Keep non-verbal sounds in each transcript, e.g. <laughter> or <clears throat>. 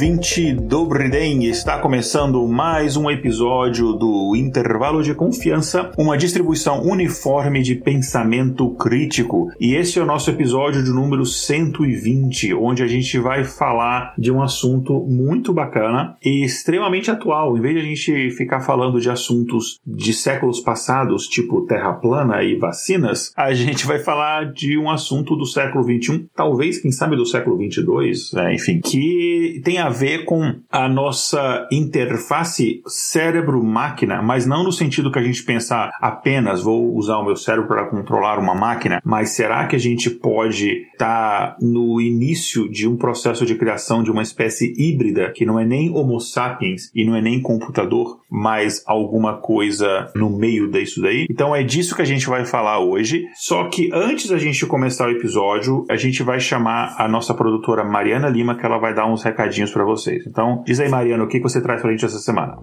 Ouvinte do Briden, está começando mais um episódio do Intervalo de Confiança, uma distribuição uniforme de pensamento crítico. E esse é o nosso episódio de número 120, onde a gente vai falar de um assunto muito bacana e extremamente atual. Em vez de a gente ficar falando de assuntos de séculos passados, tipo terra plana e vacinas, a gente vai falar de um assunto do século 21, talvez, quem sabe, do século 22, né? enfim, que tem a ver com a nossa interface cérebro-máquina, mas não no sentido que a gente pensa apenas vou usar o meu cérebro para controlar uma máquina, mas será que a gente pode estar tá no início de um processo de criação de uma espécie híbrida que não é nem Homo sapiens e não é nem computador, mas alguma coisa no meio disso daí? Então é disso que a gente vai falar hoje. Só que antes da gente começar o episódio, a gente vai chamar a nossa produtora Mariana Lima, que ela vai dar uns recadinhos para vocês. Então, diz aí, Mariana, o que você traz pra gente essa semana?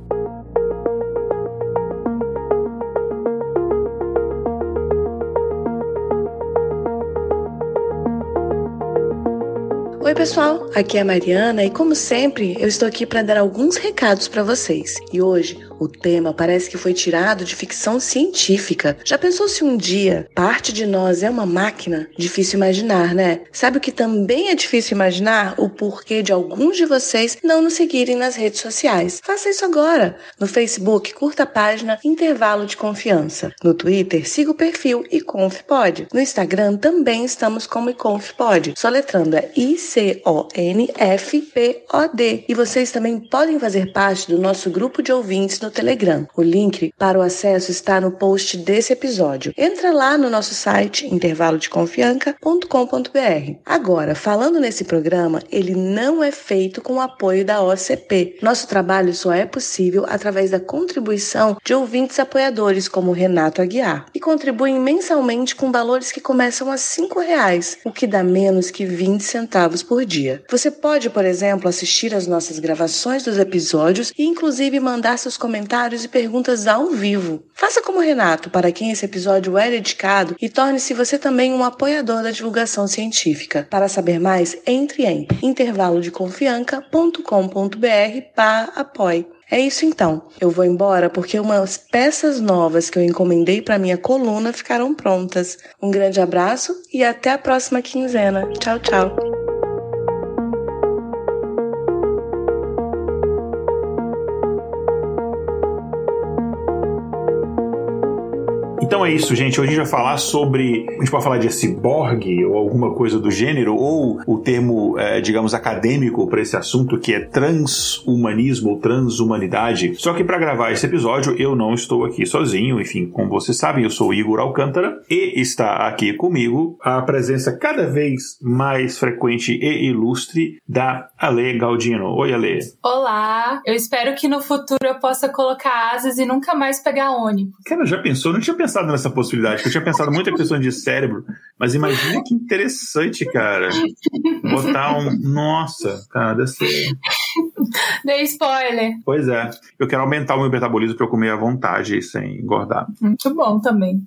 Oi, pessoal, aqui é a Mariana e, como sempre, eu estou aqui para dar alguns recados para vocês. E hoje o tema parece que foi tirado de ficção científica. Já pensou se um dia parte de nós é uma máquina? Difícil imaginar, né? Sabe o que também é difícil imaginar? O porquê de alguns de vocês não nos seguirem nas redes sociais. Faça isso agora. No Facebook, curta a página Intervalo de Confiança. No Twitter, siga o perfil IconfPod. No Instagram também estamos como IconfPod. Soletrando é I-C-O-N-F-P-O-D. E vocês também podem fazer parte do nosso grupo de ouvintes no Telegram. O link para o acesso está no post desse episódio. Entra lá no nosso site intervalodeconfianca.com.br. Agora, falando nesse programa, ele não é feito com o apoio da OCP. Nosso trabalho só é possível através da contribuição de ouvintes apoiadores como Renato Aguiar, e contribuem mensalmente com valores que começam a R$ reais, o que dá menos que 20 centavos por dia. Você pode, por exemplo, assistir às nossas gravações dos episódios e inclusive mandar seus comentários comentários e perguntas ao vivo. Faça como Renato, para quem esse episódio é dedicado, e torne-se você também um apoiador da divulgação científica. Para saber mais, entre em intervalodeconfianca.com.br para apoie. É isso então. Eu vou embora porque umas peças novas que eu encomendei para minha coluna ficaram prontas. Um grande abraço e até a próxima quinzena. Tchau, tchau. Então é isso, gente. Hoje a gente vai falar sobre. A gente pode falar de ciborgue ou alguma coisa do gênero, ou o termo, é, digamos, acadêmico para esse assunto que é transhumanismo ou transhumanidade. Só que para gravar esse episódio eu não estou aqui sozinho. Enfim, como vocês sabem, eu sou Igor Alcântara e está aqui comigo a presença cada vez mais frequente e ilustre da Ale Galdino. Oi, Ale. Olá. Eu espero que no futuro eu possa colocar asas e nunca mais pegar ônibus. Cara, já pensou? Não tinha pensado pensado nessa possibilidade, eu tinha pensado muito em questão de cérebro, mas imagina que interessante, cara. Botar um. Nossa, cara, deve ser. Dei spoiler. Pois é. Eu quero aumentar o meu metabolismo para eu comer à vontade sem engordar. Muito bom também.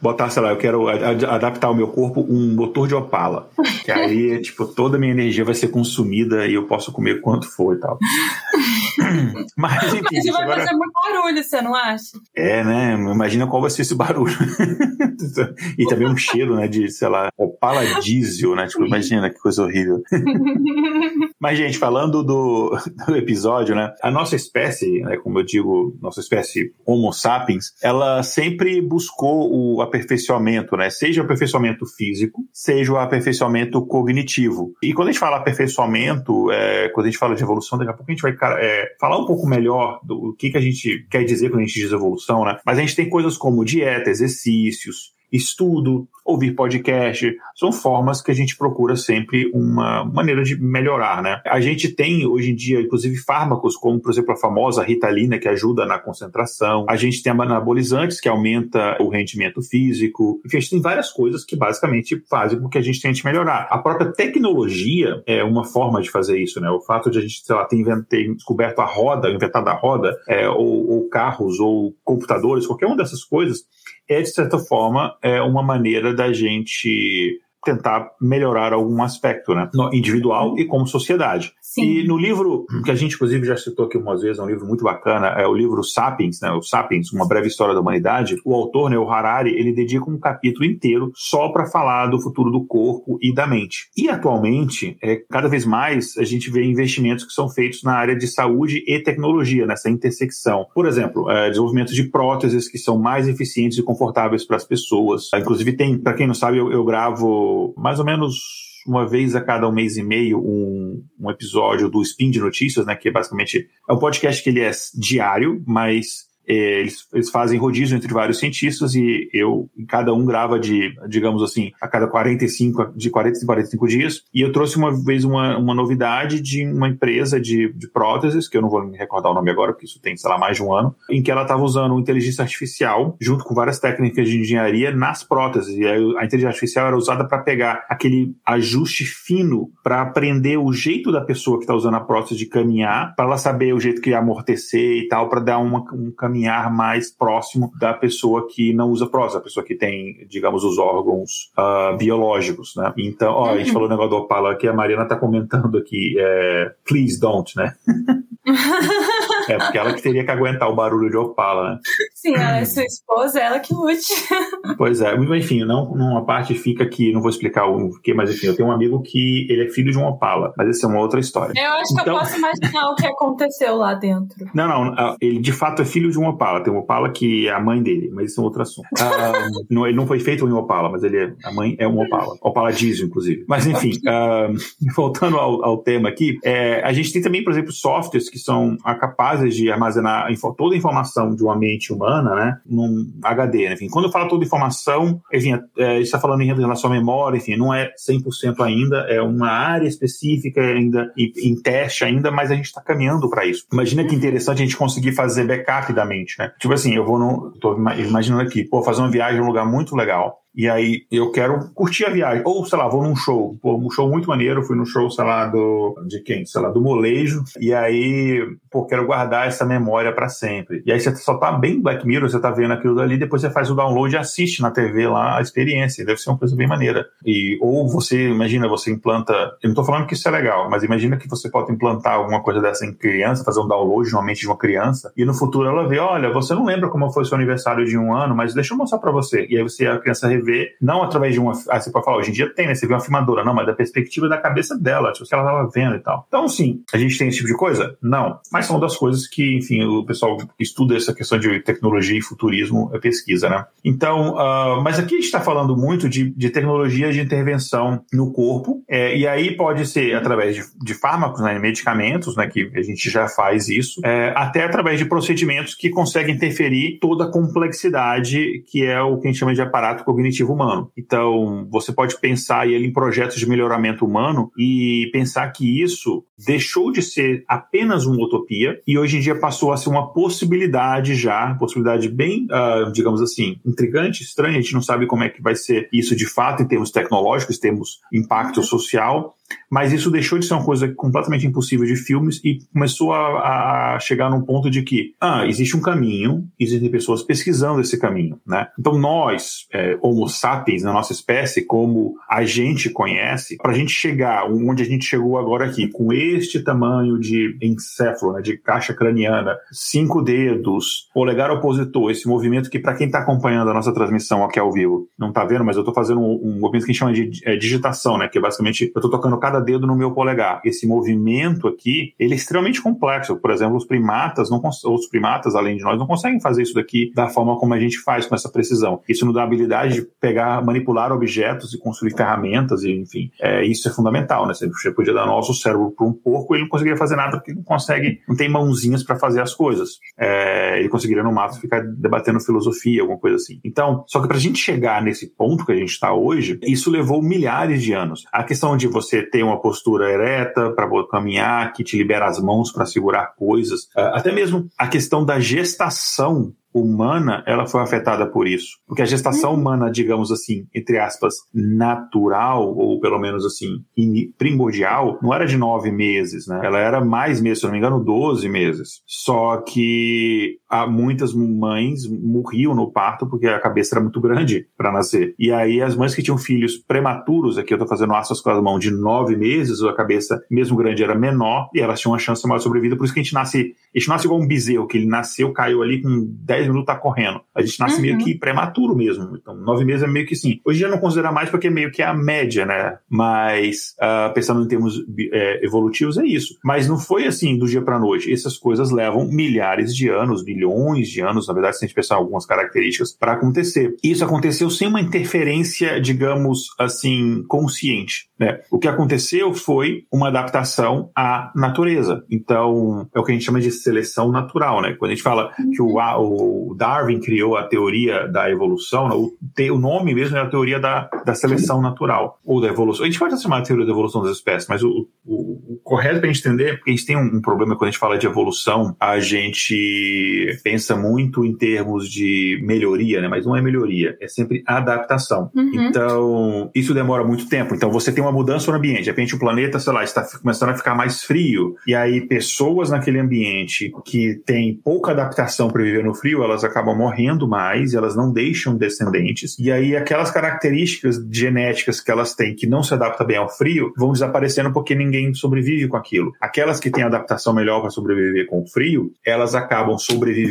Botar, sei lá, eu quero adaptar ao meu corpo um motor de opala. Que aí, tipo, toda a minha energia vai ser consumida e eu posso comer quanto for e tal. <coughs> Mas, enfim. Mas vai agora... fazer muito barulho, você não acha? É, né? Imagina qual vai ser esse barulho. <laughs> e também um cheiro, né? De, sei lá, opala diesel, né? Tipo, imagina que coisa horrível. <laughs> Mas, gente, falando do, do episódio, né? A nossa espécie, né, como eu digo, nossa espécie Homo sapiens, ela sempre buscou o aperfeiçoamento, né? Seja o aperfeiçoamento físico, seja o aperfeiçoamento cognitivo. E quando a gente fala aperfeiçoamento, é, quando a gente fala de evolução, daqui a pouco a gente vai é, falar um pouco melhor do que, que a gente quer dizer quando a gente diz evolução, né? Mas a gente tem coisas como dieta, exercícios, estudo, ouvir podcast, são formas que a gente procura sempre uma maneira de melhorar, né? A gente tem hoje em dia, inclusive, fármacos como, por exemplo, a famosa Ritalina, que ajuda na concentração. A gente tem anabolizantes, que aumenta o rendimento físico. Enfim, a gente tem várias coisas que basicamente fazem com que a gente tente melhorar. A própria tecnologia é uma forma de fazer isso, né? O fato de a gente, sei lá, ter, ter descoberto a roda, inventado a roda, é, ou, ou carros, ou computadores, qualquer uma dessas coisas, é, de certa forma, é uma maneira da gente tentar melhorar algum aspecto, né? Individual e como sociedade. Sim. E no livro, que a gente inclusive já citou aqui umas vezes, é um livro muito bacana, é o livro Sapiens, né? O Sapiens, Uma Breve História da Humanidade. O autor, né, o Harari, ele dedica um capítulo inteiro só para falar do futuro do corpo e da mente. E atualmente, é, cada vez mais, a gente vê investimentos que são feitos na área de saúde e tecnologia, nessa intersecção. Por exemplo, é, desenvolvimento de próteses que são mais eficientes e confortáveis para as pessoas. Inclusive tem, para quem não sabe, eu, eu gravo mais ou menos uma vez a cada um mês e meio um, um episódio do Spin de Notícias, né? Que basicamente é um podcast que ele é diário, mas eles, eles, fazem rodízio entre vários cientistas e eu, cada um grava de, digamos assim, a cada 45, de 40 em 45 dias. E eu trouxe uma vez uma, uma novidade de uma empresa de, de próteses, que eu não vou me recordar o nome agora, porque isso tem, sei lá, mais de um ano, em que ela estava usando inteligência artificial, junto com várias técnicas de engenharia, nas próteses. E a inteligência artificial era usada para pegar aquele ajuste fino para aprender o jeito da pessoa que está usando a prótese de caminhar, para ela saber o jeito que amortecer e tal, para dar uma, um caminho caminhar mais próximo da pessoa que não usa próstata, a pessoa que tem, digamos, os órgãos uh, biológicos, né? Então, ó, a gente uhum. falou o negócio do Opala que a Mariana tá comentando aqui, é, please don't, né? <laughs> É, porque ela que teria que aguentar o barulho de Opala, né? Sim, ela é sua esposa, ela que lute. <laughs> Pois é, enfim, não, uma parte fica aqui, não vou explicar o que, mas enfim, eu tenho um amigo que ele é filho de um Opala, mas essa é uma outra história. Eu acho então... que eu então posso imaginar o que aconteceu lá dentro. Não, não, ele de fato é filho de um Opala, tem um Opala que é a mãe dele, mas isso é outro assunto. Ah, <laughs> não, ele não foi feito em Opala, mas ele é, a mãe é um Opala, Opala diesel, inclusive. Mas enfim, <laughs> <laughs> voltando ao, ao, tema aqui, é, a gente tem também, por exemplo, softwares que são capazes de armazenar toda a informação de uma mente humana, né, num HD. Né? Enfim, quando eu falo toda a informação, enfim, é, está falando em relação à memória, enfim, não é 100% ainda, é uma área específica ainda, em teste ainda, mas a gente está caminhando para isso. Imagina que interessante a gente conseguir fazer backup da né? Tipo assim, eu vou no, tô imaginando aqui, pô, fazer uma viagem num lugar muito legal. E aí eu quero curtir a viagem. Ou, sei lá, vou num show. Pô, um show muito maneiro. Fui no show, sei lá, do. De quem? Sei lá, do molejo. E aí, pô, quero guardar essa memória para sempre. E aí você só tá bem Black Mirror, você tá vendo aquilo dali, depois você faz o download e assiste na TV lá a experiência. Deve ser uma coisa bem maneira. E, ou você, imagina, você implanta. Eu não tô falando que isso é legal, mas imagina que você pode implantar alguma coisa dessa em criança, fazer um download de uma mente de uma criança, e no futuro ela vê: olha, você não lembra como foi seu aniversário de um ano, mas deixa eu mostrar para você. E aí você, a criança ver, não através de uma. Ah, você pode falar, hoje em dia tem, né? Você vê uma filmadora, não, mas da perspectiva da cabeça dela, tipo, que ela estava vendo e tal. Então, sim, a gente tem esse tipo de coisa? Não. Mas são das coisas que, enfim, o pessoal estuda essa questão de tecnologia e futurismo é pesquisa, né? Então, uh, mas aqui a gente está falando muito de, de tecnologia de intervenção no corpo, é, e aí pode ser através de, de fármacos, né, medicamentos, né, que a gente já faz isso, é, até através de procedimentos que conseguem interferir toda a complexidade que é o que a gente chama de aparato cognitivo humano humano. Então, você pode pensar ele em projetos de melhoramento humano e pensar que isso deixou de ser apenas uma utopia e hoje em dia passou a ser uma possibilidade já, possibilidade bem, uh, digamos assim, intrigante, estranha. A gente não sabe como é que vai ser isso de fato em termos tecnológicos, temos impacto social, mas isso deixou de ser uma coisa completamente impossível de filmes e começou a, a, chegar num ponto de que, ah, existe um caminho, existem pessoas pesquisando esse caminho, né? Então nós, é, Homo sapiens, na nossa espécie, como a gente conhece, para a gente chegar onde a gente chegou agora aqui, com este tamanho de encéfalo, né, de caixa craniana, cinco dedos, polegar opositor, esse movimento que para quem está acompanhando a nossa transmissão aqui ao vivo, não está vendo, mas eu estou fazendo um, um, movimento que a gente chama de é, digitação, né? Que é basicamente eu estou tocando cada dedo no meu polegar. Esse movimento aqui, ele é extremamente complexo. Por exemplo, os primatas, não os primatas, além de nós, não conseguem fazer isso daqui da forma como a gente faz com essa precisão. Isso nos dá a habilidade de pegar, manipular objetos e construir ferramentas, e enfim, é, isso é fundamental, né? Você podia dar nosso cérebro para um porco, ele não conseguiria fazer nada porque não consegue, não tem mãozinhas para fazer as coisas. É, ele conseguiria no mato ficar debatendo filosofia, alguma coisa assim. Então, só que para a gente chegar nesse ponto que a gente está hoje, isso levou milhares de anos. A questão de você ter uma postura ereta para caminhar, que te libera as mãos para segurar coisas, até mesmo a questão da gestação humana, ela foi afetada por isso. Porque a gestação uhum. humana, digamos assim, entre aspas, natural, ou pelo menos assim, primordial, não era de nove meses, né? Ela era mais meses, se não me engano, doze meses. Só que muitas mães morriam no parto porque a cabeça era muito grande para nascer. E aí as mães que tinham filhos prematuros, aqui eu tô fazendo aspas com as mãos, de nove meses, a cabeça, mesmo grande, era menor, e elas tinham uma chance maior de sobrevida, por isso que a gente nasce, a gente nasce igual um bezerro, que ele nasceu, caiu ali com dez 10 minutos tá correndo. A gente nasce uhum. meio que prematuro mesmo. Então, nove meses é meio que sim. Hoje já não considera mais porque é meio que é a média, né? Mas, uh, pensando em termos é, evolutivos, é isso. Mas não foi assim do dia para noite. Essas coisas levam milhares de anos, bilhões de anos, na verdade, se a gente pensar algumas características, para acontecer. Isso aconteceu sem uma interferência, digamos assim, consciente. Né? O que aconteceu foi uma adaptação à natureza. Então, é o que a gente chama de seleção natural, né? Quando a gente fala que o, o Darwin criou a teoria da evolução, né? o, o nome mesmo é a teoria da, da seleção natural, ou da evolução. A gente pode chamar de teoria da evolução das espécies, mas o, o, o correto para a gente entender, porque a gente tem um, um, problema quando a gente fala de evolução, a gente pensa muito em termos de melhoria, né? mas não é melhoria, é sempre adaptação. Uhum. Então, isso demora muito tempo. Então, você tem uma mudança no ambiente, de repente o planeta, sei lá, está começando a ficar mais frio, e aí pessoas naquele ambiente que têm pouca adaptação para viver no frio, elas acabam morrendo mais, elas não deixam descendentes. E aí aquelas características genéticas que elas têm que não se adaptam bem ao frio vão desaparecendo porque ninguém sobrevive com aquilo. Aquelas que têm adaptação melhor para sobreviver com o frio, elas acabam sobrevivendo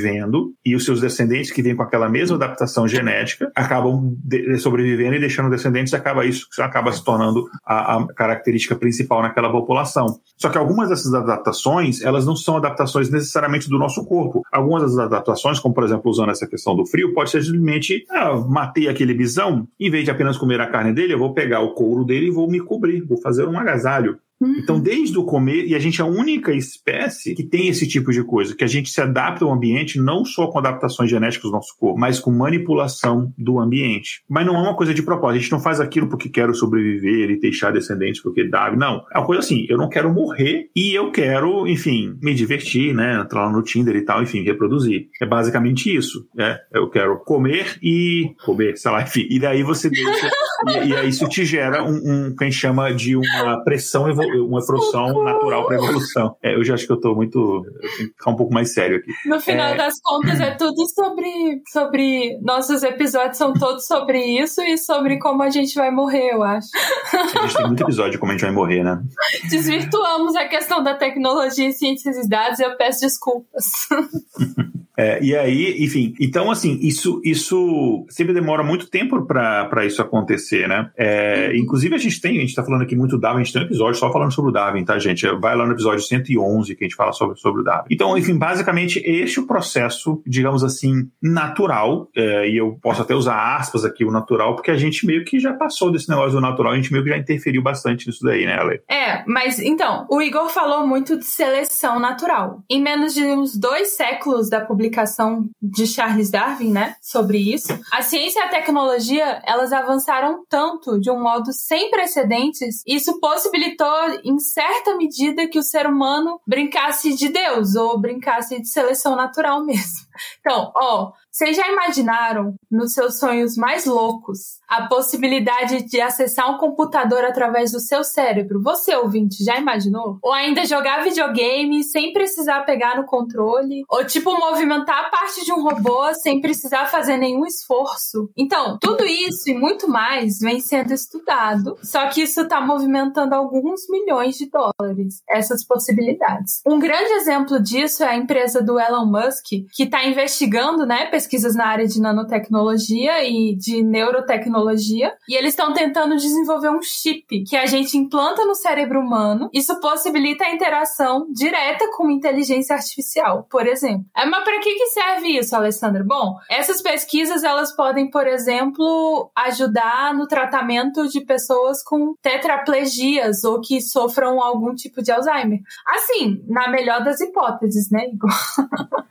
e os seus descendentes que vêm com aquela mesma adaptação genética acabam sobrevivendo e deixando descendentes, acaba isso acaba se tornando a, a característica principal naquela população. Só que algumas dessas adaptações, elas não são adaptações necessariamente do nosso corpo. Algumas das adaptações, como por exemplo, usando essa questão do frio, pode ser simplesmente, ah, matei aquele bisão, em vez de apenas comer a carne dele, eu vou pegar o couro dele e vou me cobrir, vou fazer um agasalho. Uhum. Então, desde o começo, e a gente é a única espécie que tem esse tipo de coisa, que a gente se adapta ao ambiente não só com adaptações genéticas do nosso corpo, mas com manipulação do ambiente. Mas não é uma coisa de propósito. A gente não faz aquilo porque quero sobreviver e deixar descendentes porque dá. Não. É uma coisa assim, eu não quero morrer e eu quero, enfim, me divertir, né? Entrar lá no Tinder e tal, enfim, reproduzir. É basicamente isso. Né? Eu quero comer e comer, sei lá, enfim. E daí você deixa. e, e aí isso te gera um, um, que a gente chama de uma pressão evolutiva uma produção natural para evolução. É, eu já acho que eu estou muito. Eu tenho que ficar um pouco mais sério aqui. No final é... das contas, é tudo sobre, sobre. Nossos episódios são todos sobre isso e sobre como a gente vai morrer, eu acho. A gente tem muito episódio de como a gente vai morrer, né? <laughs> Desvirtuamos a questão da tecnologia, ciências e dados e eu peço desculpas. <laughs> É, e aí, enfim, então assim, isso, isso sempre demora muito tempo para isso acontecer, né? É, uhum. inclusive a gente tem, a gente tá falando aqui muito do Darwin, a gente tem um episódio só falando sobre o Darwin, tá, gente? Vai lá no episódio 111 que a gente fala sobre, sobre o Darwin. Então, enfim, basicamente, este é o processo, digamos assim, natural, é, e eu posso até usar aspas aqui, o natural, porque a gente meio que já passou desse negócio do natural, a gente meio que já interferiu bastante nisso daí, né, Ale? É, mas então, o Igor falou muito de seleção natural. Em menos de uns dois séculos da publicação publicação de Charles Darwin, né, sobre isso. A ciência e a tecnologia, elas avançaram tanto de um modo sem precedentes, isso possibilitou em certa medida que o ser humano brincasse de Deus ou brincasse de seleção natural <laughs> mesmo. Então, ó, vocês já imaginaram, nos seus sonhos mais loucos, a possibilidade de acessar um computador através do seu cérebro? Você, ouvinte, já imaginou? Ou ainda jogar videogame sem precisar pegar no controle? Ou, tipo, movimentar a parte de um robô sem precisar fazer nenhum esforço? Então, tudo isso e muito mais vem sendo estudado, só que isso está movimentando alguns milhões de dólares, essas possibilidades. Um grande exemplo disso é a empresa do Elon Musk, que está investigando, né, pesquisas na área de nanotecnologia e de neurotecnologia, e eles estão tentando desenvolver um chip que a gente implanta no cérebro humano. Isso possibilita a interação direta com inteligência artificial, por exemplo. É, mas para que, que serve isso, Alessandra? Bom, essas pesquisas elas podem, por exemplo, ajudar no tratamento de pessoas com tetraplegias ou que sofram algum tipo de Alzheimer. Assim, na melhor das hipóteses, né, <laughs> Igor? <laughs>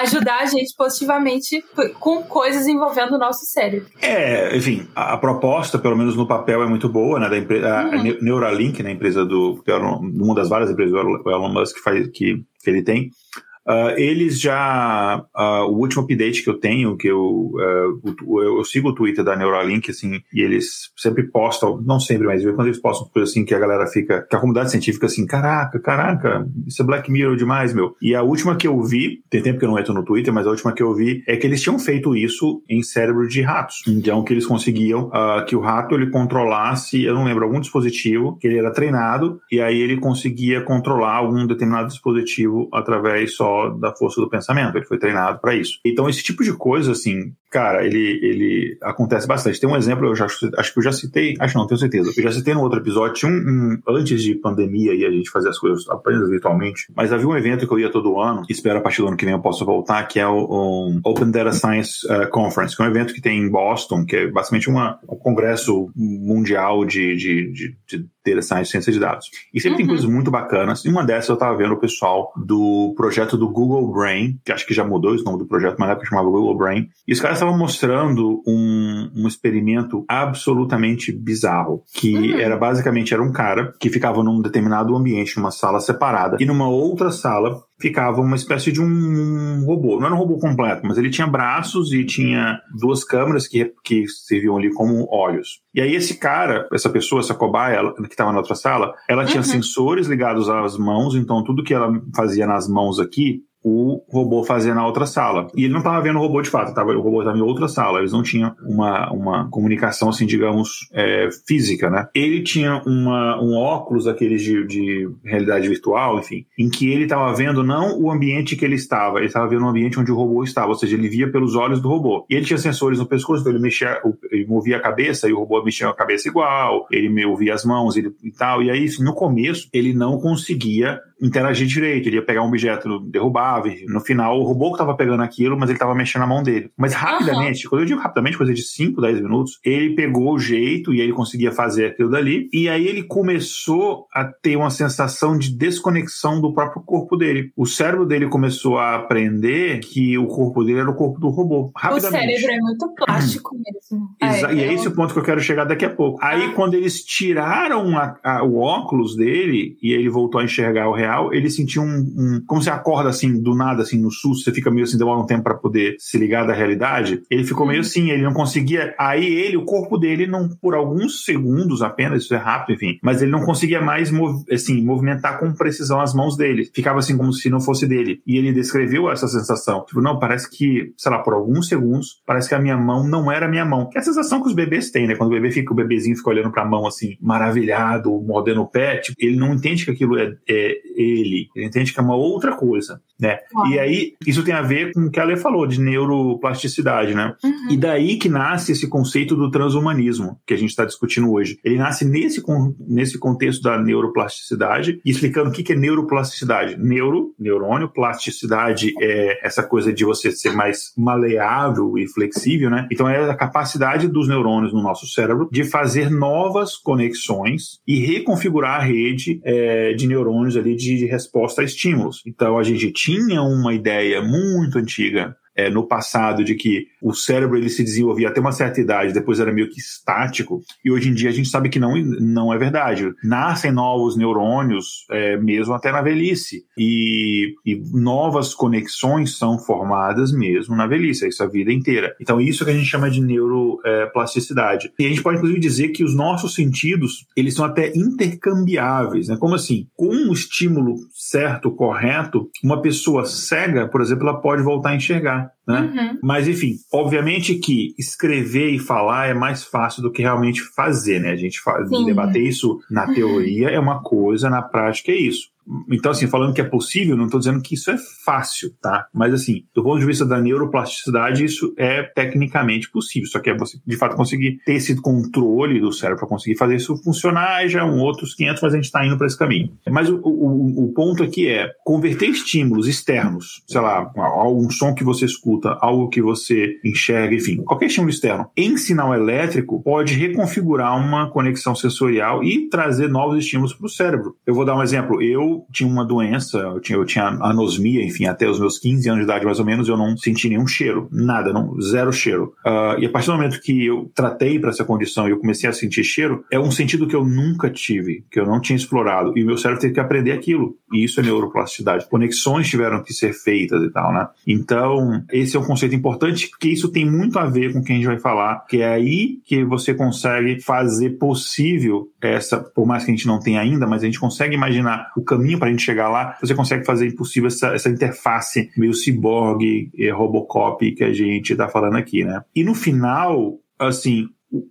ajudar a gente positivamente com coisas envolvendo o nosso cérebro. É, enfim, a, a proposta, pelo menos no papel, é muito boa, né? Da empresa, uhum. a Neuralink, né, empresa do. uma das várias empresas do Elon Musk faz, que, que ele tem. Uh, eles já. Uh, o último update que eu tenho, que eu, uh, eu, eu, sigo o Twitter da Neuralink, assim, e eles sempre postam, não sempre, mas quando eles postam coisa assim que a galera fica, que a comunidade científica assim, caraca, caraca, isso é Black Mirror demais, meu. E a última que eu vi, tem tempo que eu não entro no Twitter, mas a última que eu vi é que eles tinham feito isso em cérebro de ratos. Então, que eles conseguiam que o rato ele controlasse, eu não lembro, algum dispositivo, que ele era treinado, e aí ele conseguia controlar algum determinado dispositivo através só da força do pensamento, ele foi treinado para isso. Então, esse tipo de coisa, assim, cara, ele, ele acontece bastante. Tem um exemplo, eu já, acho que eu já citei, acho não, tenho certeza. Eu já citei no outro episódio, tinha um, um antes de pandemia e a gente fazia as coisas apenas virtualmente, mas havia um evento que eu ia todo ano, espero a partir do ano que vem eu possa voltar, que é o um Open Data Science uh, Conference, que é um evento que tem em Boston, que é basicamente uma, um congresso mundial de, de, de, de data science, ciência de dados. E sempre uhum. tem coisas muito bacanas. E uma dessas eu estava vendo o pessoal do projeto do Google Brain, que acho que já mudou esse nome do projeto, mas na época chamava Google Brain. E os caras estavam mostrando um, um experimento absolutamente bizarro, que uhum. era basicamente era um cara que ficava num determinado ambiente, numa sala separada, e numa outra sala ficava uma espécie de um robô. Não era um robô completo, mas ele tinha braços e tinha duas câmeras que, que serviam ali como olhos. E aí esse cara, essa pessoa, essa cobaia ela, que estava na outra sala, ela tinha uhum. sensores ligados às mãos, então tudo que ela fazia nas mãos aqui o robô fazia na outra sala. E ele não estava vendo o robô de fato, tava, o robô estava em outra sala. Eles não tinham uma, uma comunicação, assim, digamos, é, física, né? Ele tinha uma, um óculos, aqueles de, de realidade virtual, enfim, em que ele estava vendo não o ambiente que ele estava, ele estava vendo o ambiente onde o robô estava, ou seja, ele via pelos olhos do robô. E ele tinha sensores no pescoço, então ele mexia, ele movia a cabeça e o robô mexia a cabeça igual, ele movia as mãos ele, e tal. E aí, no começo, ele não conseguia interagir direito. Ele ia pegar um objeto No final, o robô que estava pegando aquilo, mas ele estava mexendo a mão dele. Mas rapidamente, uhum. quando eu digo rapidamente, coisa de 5, 10 minutos, ele pegou o jeito e ele conseguia fazer aquilo dali. E aí ele começou a ter uma sensação de desconexão do próprio corpo dele. O cérebro dele começou a aprender que o corpo dele era o corpo do robô. Rapidamente. O cérebro é muito plástico mesmo. Exa é, e é, é esse o ponto que eu quero chegar daqui a pouco. Aí, ah. quando eles tiraram a, a, o óculos dele e ele voltou a enxergar o real, ele sentiu um, um, Como você acorda assim, do nada, assim, no susto, você fica meio assim, demora um tempo para poder se ligar da realidade. Ele ficou meio uhum. assim, ele não conseguia. Aí ele, o corpo dele, não, por alguns segundos apenas, isso é rápido, enfim, mas ele não conseguia mais assim, movimentar com precisão as mãos dele. Ficava assim como se não fosse dele. E ele descreveu essa sensação. Tipo, não, parece que, sei lá, por alguns segundos, parece que a minha mão não era a minha mão. Que é a sensação que os bebês têm, né? Quando o bebê fica, o bebezinho fica olhando pra mão assim, maravilhado, mordendo o pé, tipo, ele não entende que aquilo é, é ele. Ele entende que é uma outra coisa, né? Ah. E aí, isso tem a ver com o que a Lê falou, de neuroplasticidade, né? Uhum. E daí que nasce esse conceito do transhumanismo, que a gente está discutindo hoje. Ele nasce nesse, nesse contexto da neuroplasticidade, explicando o que é neuroplasticidade. Neuro, neurônio, plasticidade é essa coisa de você ser mais maleável e flexível, né? Então é a capacidade dos neurônios no nosso cérebro de fazer novas conexões e reconfigurar a rede é, de neurônios ali de de resposta a estímulos. Então a gente tinha uma ideia muito antiga é, no passado de que o cérebro ele se desenvolvia até uma certa idade, depois era meio que estático, e hoje em dia a gente sabe que não, não é verdade. Nascem novos neurônios é, mesmo até na velhice, e, e, novas conexões são formadas mesmo na velhice, isso a vida inteira. Então isso que a gente chama de neuroplasticidade. É, e a gente pode inclusive dizer que os nossos sentidos, eles são até intercambiáveis, né? Como assim? Com um estímulo certo, correto, uma pessoa cega, por exemplo, ela pode voltar a enxergar. Né? Uhum. Mas, enfim, obviamente que escrever e falar é mais fácil do que realmente fazer, né? A gente faz, debater isso na teoria é uma coisa, na prática é isso. Então, assim, falando que é possível, não estou dizendo que isso é fácil, tá? Mas, assim, do ponto de vista da neuroplasticidade, isso é tecnicamente possível. Só que é você, de fato, conseguir ter esse controle do cérebro para conseguir fazer isso funcionar, já é um outros 500, mas a gente está indo para esse caminho. Mas o, o, o ponto aqui é converter estímulos externos, sei lá, algum som que você escuta, algo que você enxerga, enfim, qualquer estímulo externo, em sinal elétrico, pode reconfigurar uma conexão sensorial e trazer novos estímulos para o cérebro. Eu vou dar um exemplo. Eu tinha uma doença, eu tinha, eu tinha anosmia, enfim, até os meus 15 anos de idade, mais ou menos, eu não senti nenhum cheiro, nada, não, zero cheiro. Uh, e a partir do momento que eu tratei para essa condição e eu comecei a sentir cheiro, é um sentido que eu nunca tive, que eu não tinha explorado. E o meu cérebro teve que aprender aquilo. E isso é neuroplasticidade. Conexões tiveram que ser feitas e tal, né? Então, esse é um conceito importante, porque isso tem muito a ver com o que a gente vai falar, que é aí que você consegue fazer possível essa, por mais que a gente não tenha ainda, mas a gente consegue imaginar o caminho para a gente chegar lá, você consegue fazer impossível essa, essa interface meio ciborgue, eh, robocop que a gente está falando aqui, né? E no final, assim,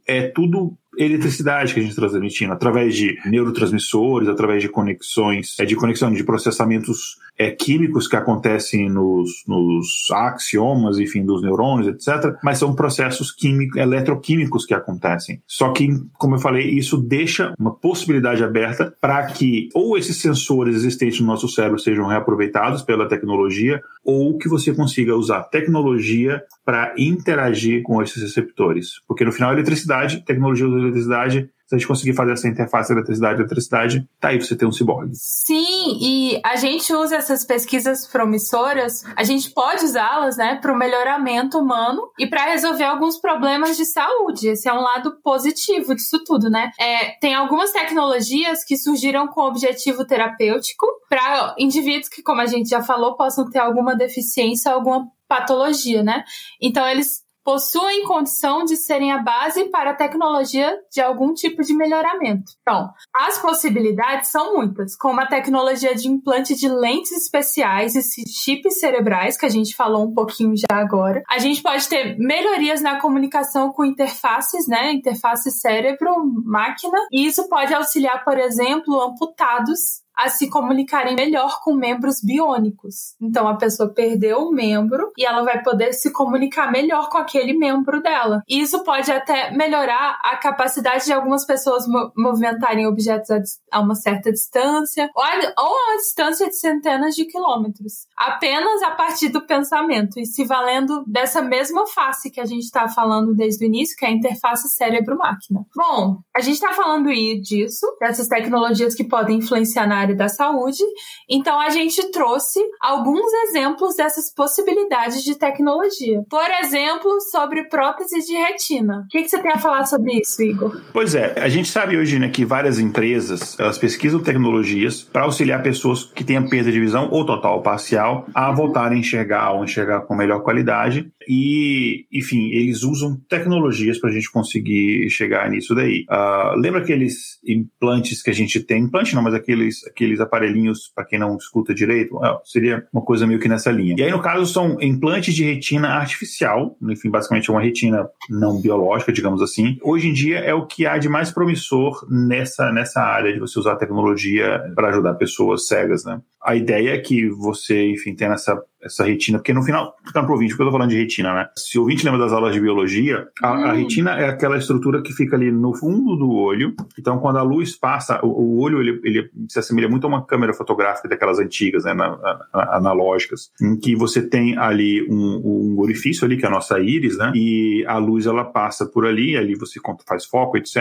é tudo eletricidade que a gente está transmitindo, através de neurotransmissores, através de conexões, é, de conexão de processamentos é, químicos que acontecem nos, nos axiomas, enfim, dos neurônios, etc. Mas são processos químicos, eletroquímicos que acontecem. Só que, como eu falei, isso deixa uma possibilidade aberta para que ou esses sensores existentes no nosso cérebro sejam reaproveitados pela tecnologia, ou que você consiga usar tecnologia para interagir com esses receptores. Porque no final, a eletricidade, tecnologia da eletricidade se a gente conseguir fazer essa interface eletricidade-eletricidade, tá aí você ter um ciborgue. Sim, e a gente usa essas pesquisas promissoras, a gente pode usá-las, né, para o melhoramento humano e para resolver alguns problemas de saúde. Esse é um lado positivo disso tudo, né? É, tem algumas tecnologias que surgiram com objetivo terapêutico para indivíduos que, como a gente já falou, possam ter alguma deficiência, alguma patologia, né? Então eles possuem condição de serem a base para a tecnologia de algum tipo de melhoramento. Então, as possibilidades são muitas, como a tecnologia de implante de lentes especiais e chips cerebrais, que a gente falou um pouquinho já agora. A gente pode ter melhorias na comunicação com interfaces, né? Interface cérebro-máquina, e isso pode auxiliar, por exemplo, amputados a se comunicarem melhor com membros biônicos. Então a pessoa perdeu um membro e ela vai poder se comunicar melhor com aquele membro dela. E isso pode até melhorar a capacidade de algumas pessoas movimentarem objetos a, uma certa distância ou a, ou a distância de centenas de quilômetros, apenas a partir do pensamento e se valendo dessa mesma face que a gente está falando desde o início, que é a interface cérebro-máquina. Bom, a gente está falando disso, dessas tecnologias que podem influenciar na área da saúde. Então a gente trouxe alguns exemplos dessas possibilidades de tecnologia. Por exemplo, sobre prótese de retina. O que, que você tem a falar sobre isso, Igor? Pois é, a gente sabe hoje né, que várias empresas elas pesquisam tecnologias para auxiliar pessoas que tenham perda de visão ou total ou parcial a voltarem a enxergar ou enxergar com melhor qualidade. E, enfim, eles usam tecnologias para a gente conseguir chegar nisso daí. Uh, lembra aqueles implantes que a gente tem? Implante não, mas aqueles aqueles aparelhinhos, para quem não escuta direito, é, seria uma coisa meio que nessa linha. E aí, no caso, são implantes de retina artificial, enfim, basicamente é uma retina não biológica, digamos assim. Hoje em dia é o que há de mais promissor nessa, nessa área de você usar tecnologia para ajudar pessoas cegas, né? A ideia é que você, enfim, tenha essa essa retina, porque no final, ficando pro ouvinte, porque eu tô falando de retina, né? Se o ouvinte lembra das aulas de biologia, a, hum. a, retina é aquela estrutura que fica ali no fundo do olho. Então, quando a luz passa, o, o olho ele, ele, se assemelha muito a uma câmera fotográfica daquelas antigas, né? Na, na, analógicas, em que você tem ali um, um, orifício ali, que é a nossa íris, né? E a luz ela passa por ali, ali você faz foco, etc.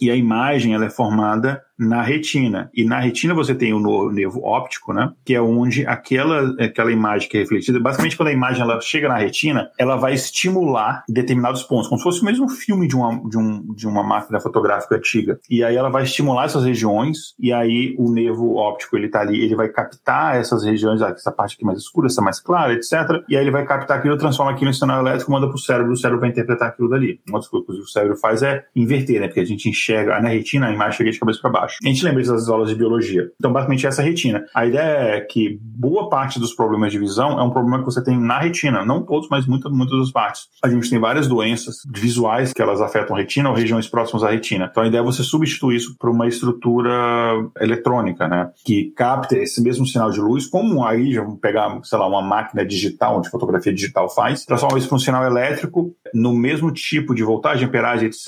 E a imagem ela é formada na retina. E na retina você tem o nervo óptico, né? Que é onde aquela, aquela imagem que é refletida, basicamente quando a imagem ela chega na retina, ela vai estimular determinados pontos, como se fosse mesmo um filme de uma, de, um, de uma máquina fotográfica antiga. E aí ela vai estimular essas regiões, e aí o nervo óptico, ele tá ali, ele vai captar essas regiões, ah, essa parte aqui mais escura, essa mais clara, etc. E aí ele vai captar aquilo, transforma aquilo em sinal elétrico, manda pro cérebro, o cérebro vai interpretar aquilo dali. Uma das coisas que o cérebro faz é inverter, né? Porque a gente enxerga na retina, a imagem chega de cabeça para baixo. Acho. A gente lembra das aulas de biologia. Então, basicamente, essa é a retina. A ideia é que boa parte dos problemas de visão é um problema que você tem na retina. Não todos, mas muitas, muitas das partes. A gente tem várias doenças visuais que elas afetam a retina ou regiões próximas à retina. Então, a ideia é você substituir isso por uma estrutura eletrônica, né? Que capta esse mesmo sinal de luz, como aí, já vamos pegar, sei lá, uma máquina digital, onde fotografia digital faz, transforma isso para um sinal elétrico no mesmo tipo de voltagem, amperagem, etc.,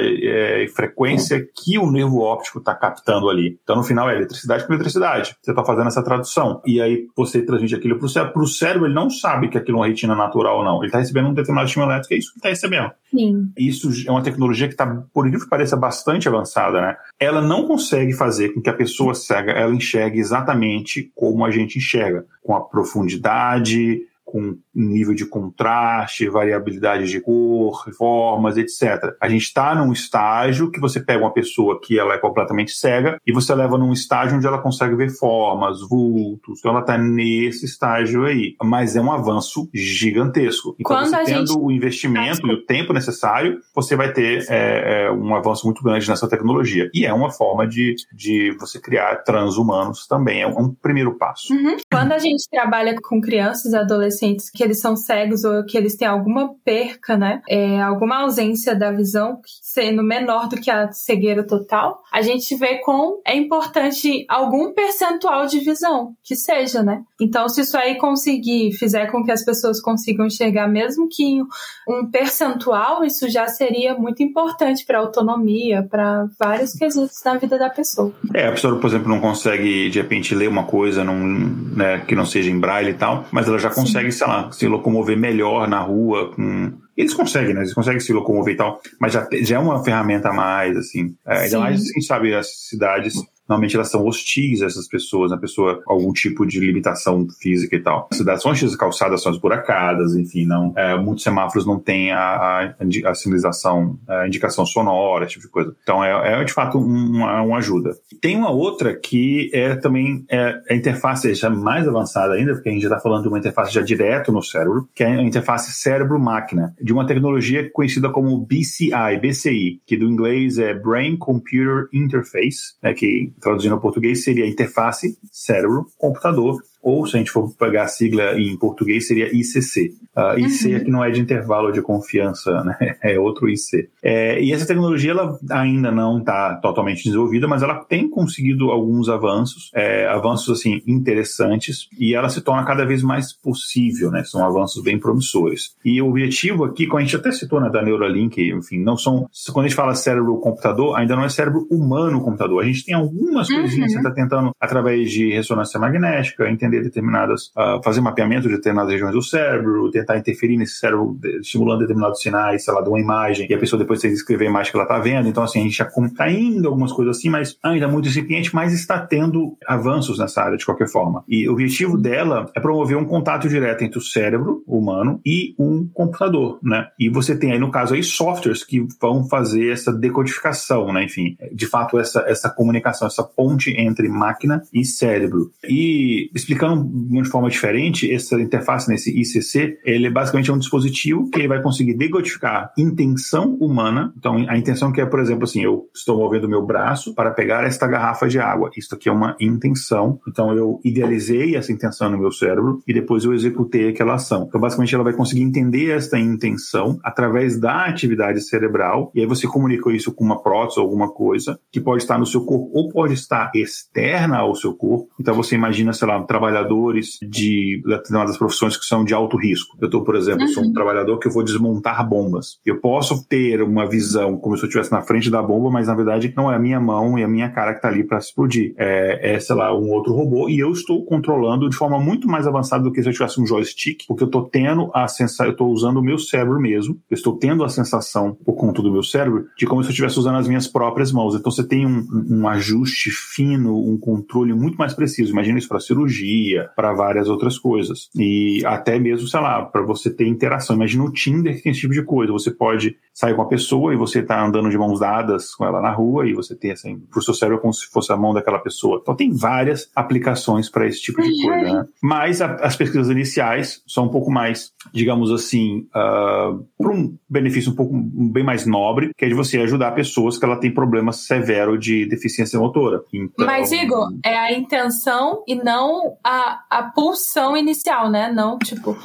e, e frequência que o nervo óptico está captando ali. Então, no final, é eletricidade com eletricidade. Você está fazendo essa tradução. E aí, você transmite aquilo para o cérebro. Para o cérebro, ele não sabe que aquilo é uma retina natural ou não. Ele está recebendo um determinado estímulo elétrico, é isso que está recebendo. Sim. Isso é uma tecnologia que está, por incrível que pareça, bastante avançada, né? Ela não consegue fazer com que a pessoa cega ela enxergue exatamente como a gente enxerga, com a profundidade, com nível de contraste, variabilidade de cor, formas, etc. A gente está num estágio que você pega uma pessoa que ela é completamente cega e você leva num estágio onde ela consegue ver formas, vultos. Então ela está nesse estágio aí. Mas é um avanço gigantesco. Então Quando você a tendo gente- o investimento e o tempo necessário, você vai ter é, é, um avanço muito grande nessa tecnologia. E é uma forma de, de você criar transhumanos também. É um, um primeiro passo. Uhum. Quando a gente trabalha com crianças e adolescentes que eles são cegos ou que eles têm alguma perca, né? É, alguma ausência da visão, sendo menor do que a cegueira total, a gente vê com é importante algum percentual de visão, que seja, né? Então, se isso aí conseguir, fizer com que as pessoas consigam enxergar, mesmo que um percentual, isso já seria muito importante para autonomia, para vários quesitos na vida da pessoa. É, a pessoa, por exemplo, não consegue de repente ler uma coisa num, né, que não seja em braille e tal, mas ela já Sim. consegue, sei lá, se locomover melhor na rua com. Eles conseguem, né? Eles conseguem se locomover e tal, mas já, já é uma ferramenta a mais, assim. É, ainda mais, assim, sabe, as cidades normalmente elas são hostis a essas pessoas, a pessoa com algum tipo de limitação física e tal. As cidades são as calçadas são esburacadas, enfim, não, é, muitos semáforos não têm a, a, a sinalização, a indicação sonora, esse tipo de coisa. Então é, é de fato um- uma, uma ajuda. Tem uma outra que é também é, a interface já mais avançada ainda, porque a gente já está falando de uma interface já direto no cérebro, que é a interface cérebro-máquina, de uma tecnologia conhecida como BCI, BCI, que do inglês é Brain Computer Interface, né, que traduzindo ao português seria interface cérebro-computador, ou se a gente for pegar a sigla em português seria ICC. Uh, IC Uhum. aqui não é de intervalo de confiança, né? <laughs> é outro IC. É, e essa tecnologia ela ainda não está totalmente desenvolvida, mas ela tem conseguido alguns avanços, é, avanços assim interessantes, e ela se torna cada vez mais possível, né? São avanços bem promissores. E o objetivo aqui, como a gente até citou né, da Neuralink, enfim, não são quando a gente fala cérebro-computador, ainda não é cérebro humano-computador. A gente tem algumas Uhum. coisinhas que está tentando através de ressonância magnética entender determinadas, ah, fazer mapeamento de determinadas regiões do cérebro, tentar interferir nesse cérebro, estimulando determinados sinais, sei lá, de uma imagem, e a pessoa depois tem que escrever a imagem que ela está vendo. Então, assim, a gente já está indo algumas coisas assim, mas ainda muito incipiente, mas está tendo avanços nessa área de qualquer forma. E o objetivo dela é promover um contato direto entre o cérebro humano e um computador, né? E você tem aí, no caso aí, softwares que vão fazer essa decodificação, né? Enfim, de fato, essa, essa comunicação, essa ponte entre máquina e cérebro. E explicando de forma diferente, essa interface nesse ICC, ele basicamente é um dispositivo que vai conseguir decodificar intenção humana. Então, a intenção que é, por exemplo, assim, eu estou movendo o meu braço para pegar esta garrafa de água. Isso aqui é uma intenção. Então, eu idealizei essa intenção no meu cérebro e depois eu executei aquela ação. Então, basicamente, ela vai conseguir entender esta intenção através da atividade cerebral e aí você comunica isso com uma prótese ou alguma coisa que pode estar no seu corpo ou pode estar externa ao seu corpo. Então, você imagina, sei lá, trabalhadores de determinadas profissões que são de alto risco. Eu estou, por exemplo, sou um trabalhador que eu vou desmontar bombas. Eu posso ter uma visão como se eu estivesse na frente da bomba, mas na verdade não é a minha mão e a minha cara que está ali para explodir. É, é, sei lá, um outro robô e eu estou controlando de forma muito mais avançada do que se eu tivesse um joystick, porque eu estou tendo a sensação, eu estou usando o meu cérebro mesmo, eu estou tendo a sensação por conta do meu cérebro de como se eu estivesse usando as minhas próprias mãos. Então você tem um, um ajuste fino, um controle muito mais preciso. Imagina isso para cirurgia fotografia, para várias outras coisas. E até mesmo, sei lá, para você ter interação. Imagina o Tinder que tem esse tipo de coisa. Você pode sair com a pessoa e você tá andando de mãos dadas com ela na rua e você tem assim, pro seu cérebro como se fosse a mão daquela pessoa. Então tem várias aplicações para esse tipo de coisa. Né? Mas a, as pesquisas iniciais são um pouco mais, digamos assim, uh, para um benefício um pouco bem mais nobre, que é de você ajudar pessoas que ela tem problema severo de deficiência motora. Então, Mas, Igor, é a intenção e não a, a pulsão inicial, né? Não, tipo,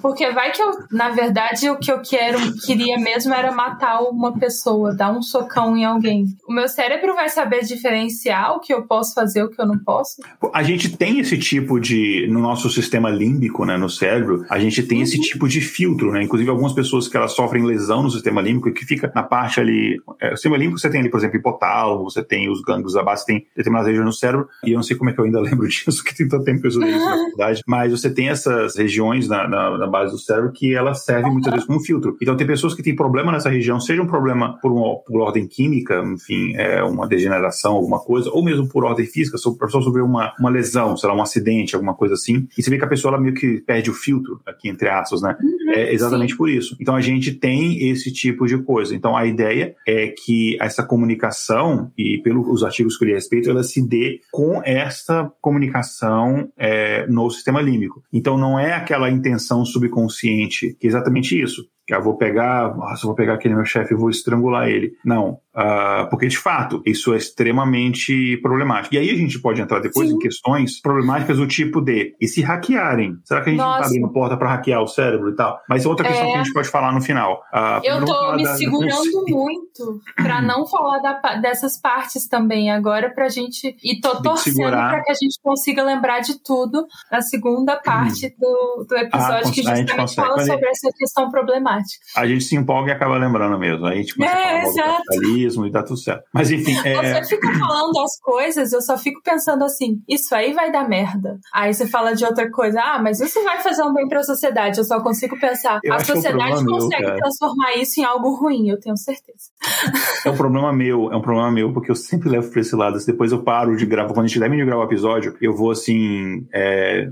porque vai que eu, na verdade, o que eu quero, queria mesmo era matar uma pessoa, dar um socão em alguém. O meu cérebro vai saber diferenciar o que eu posso fazer, o que eu não posso? A gente tem esse tipo de, no nosso sistema límbico, né, no cérebro, a gente tem uhum. esse tipo de filtro, né? Inclusive algumas pessoas que elas sofrem lesão no sistema límbico, que fica na parte ali, é, o sistema límbico você tem ali, por exemplo, hipotálamo, você tem os gânglios da base, tem determinadas regiões no cérebro, e eu não sei como é que eu ainda <laughs> lembro disso, que tem tanto tempo que na faculdade, mas você tem essas regiões na, na, na base do cérebro que elas servem muitas vezes como filtro. Então tem pessoas que têm problema nessa região, seja um problema por, uma, por ordem química, enfim, é uma degeneração, alguma coisa, ou mesmo por ordem física, se a pessoa sofreu uma, uma lesão, sei lá, um acidente, alguma coisa assim, e você vê que a pessoa ela meio que perde o filtro, aqui entre aspas, né? Uhum, é exatamente sim. por isso. Então a gente tem esse tipo de coisa. Então a ideia é que essa comunicação, e pelos artigos que eu li a respeito, ela se dê com esta comunicação é, no sistema límbico. Então não é aquela intenção subconsciente, que é exatamente isso que eu vou pegar, nossa, eu vou pegar aquele meu chefe e vou estrangular ele. Não, uh, porque de fato isso é extremamente problemático. E aí a gente pode entrar depois Sim. em questões problemáticas do tipo de e se hackearem? Será que a gente nossa. não tá abrindo porta para hackear o cérebro e tal? Mas é outra questão é... que a gente pode falar no final. Uh, eu tô me da... segurando muito para <clears throat> não falar da, dessas partes também agora pra gente e tô torcendo para que a gente consiga lembrar de tudo na segunda parte do, do episódio ah, que justamente fala sobre essa questão problemática. A gente se empolga e acaba lembrando mesmo. Aí a gente começa é, a falar do capitalismo e dá tudo certo. Mas enfim. É... Você fica falando as coisas, eu só fico pensando assim: isso aí vai dar merda. Aí você fala de outra coisa, ah, mas isso vai fazer um bem para a sociedade. Eu só consigo pensar, eu a sociedade consegue meu, transformar isso em algo ruim, eu tenho certeza. É um problema meu, é um problema meu, porque eu sempre levo para esse lado. Depois eu paro de gravar, quando a gente termina de gravar o episódio, eu vou assim. É,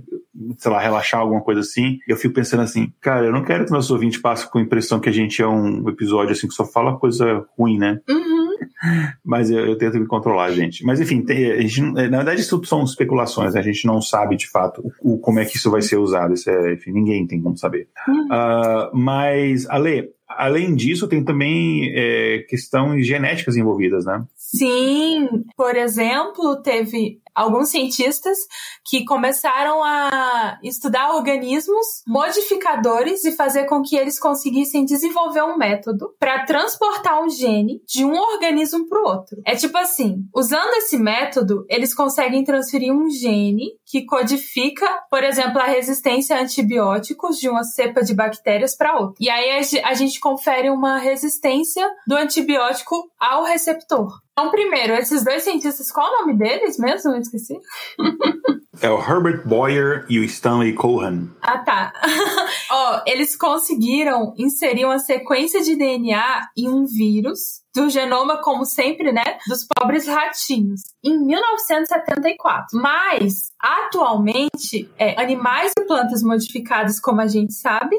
sei lá, relaxar, alguma coisa assim, eu fico pensando assim, cara, eu não quero que nossos ouvintes passem com a impressão que a gente é um episódio assim que só fala coisa ruim, né? Uhum. <laughs> Mas eu, eu, tento me controlar, gente. Mas enfim, tem, gente, na verdade isso são especulações, né? a gente não sabe de fato o, como é que isso vai ser usado. Isso é, enfim, ninguém tem como saber. Uhum. Uh, mas, Ale, além disso, tem também é, questões genéticas envolvidas, né? Sim, por exemplo, teve alguns cientistas que começaram a estudar organismos modificadores e fazer com que eles conseguissem desenvolver um método para transportar um gene de um organismo para o outro. É tipo assim, usando esse método, eles conseguem transferir um gene que codifica, por exemplo, a resistência a antibióticos de uma cepa de bactérias para outra. E aí a gente confere uma resistência do antibiótico ao receptor. Então, primeiro, esses dois cientistas, qual o nome deles mesmo? Eu esqueci. <laughs> É o Herbert Boyer e o Stanley Cohen. Ah, tá. <laughs> Ó, eles conseguiram inserir uma sequência de DNA em um vírus do genoma, como sempre, né, dos pobres ratinhos, em 1974. Mas, atualmente, é, animais e plantas modificadas, como a gente sabe,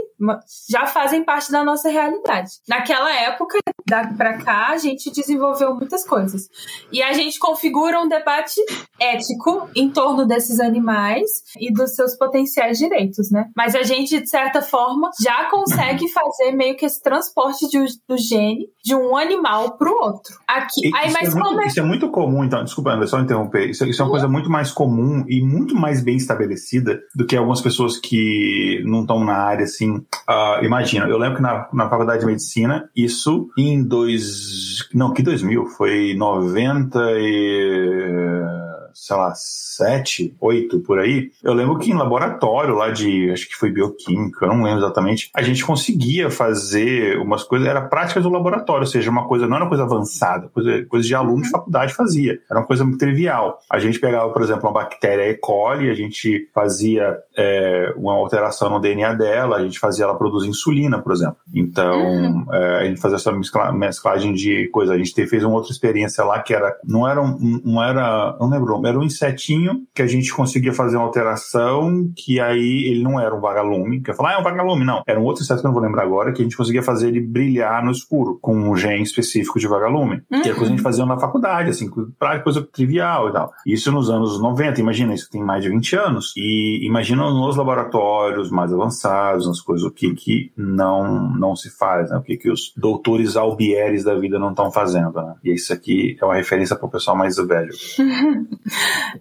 já fazem parte da nossa realidade. Naquela época, da pra cá, a gente desenvolveu muitas coisas. E a gente configura um debate ético em torno desses animais e dos seus potenciais direitos, né? Mas a gente, de certa forma, já consegue fazer meio que esse transporte de, do gene de um animal para o outro. Aqui. Aí, mas é muito, é... Isso é muito comum, então, desculpa, André, só interromper. Isso, isso é uma coisa muito mais comum e muito mais bem estabelecida do que algumas pessoas que não estão na área, assim. Uh, imagina, eu lembro que na, na faculdade de medicina, isso em dois. Não, que 2000? Foi 90 e sei lá, sete, oito por aí, eu lembro que em laboratório lá de, acho que foi bioquímica, eu não lembro exatamente, a gente conseguia fazer umas coisas, era práticas do laboratório, ou seja, uma coisa, não era uma coisa avançada, coisa, coisa de aluno de faculdade fazia, era uma coisa muito trivial. A gente pegava, por exemplo, uma bactéria E. coli, a gente fazia é, uma alteração no DNA dela, a gente fazia ela produzir insulina, por exemplo. Então, uhum. é, a gente fazia essa mesclagem de coisa. A gente fez uma outra experiência lá que era, não era, um, não era, não lembro, era um insetinho que a gente conseguia fazer uma alteração que aí ele não era um vagalume, que eu falar, ah, é um vagalume, não. Era um outro inseto que eu não vou lembrar agora, que a gente conseguia fazer ele brilhar no escuro, com um gene específico de vagalume. Uhum. Que é coisa que a gente fazia na faculdade, assim, pra coisa trivial e tal. Isso nos anos 90, imagina, isso tem mais de 20 anos. E imagina nos laboratórios mais avançados, nas coisas, o que que não, não se faz, né? O que que os doutores albieres da vida não estão fazendo, né? E isso aqui é uma referência para o pessoal mais velho. <laughs>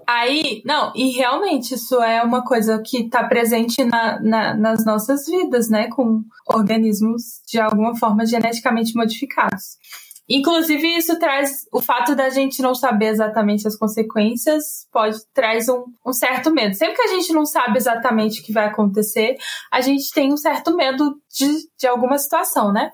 Aí, não, e realmente isso é uma coisa que está presente na, na, nas nossas vidas, né? Com organismos de alguma forma geneticamente modificados. Inclusive, isso traz o fato da gente não saber exatamente as consequências, pode traz um, um, certo medo. Sempre que a gente não sabe exatamente o que vai acontecer, a gente tem um certo medo de, de alguma situação, né?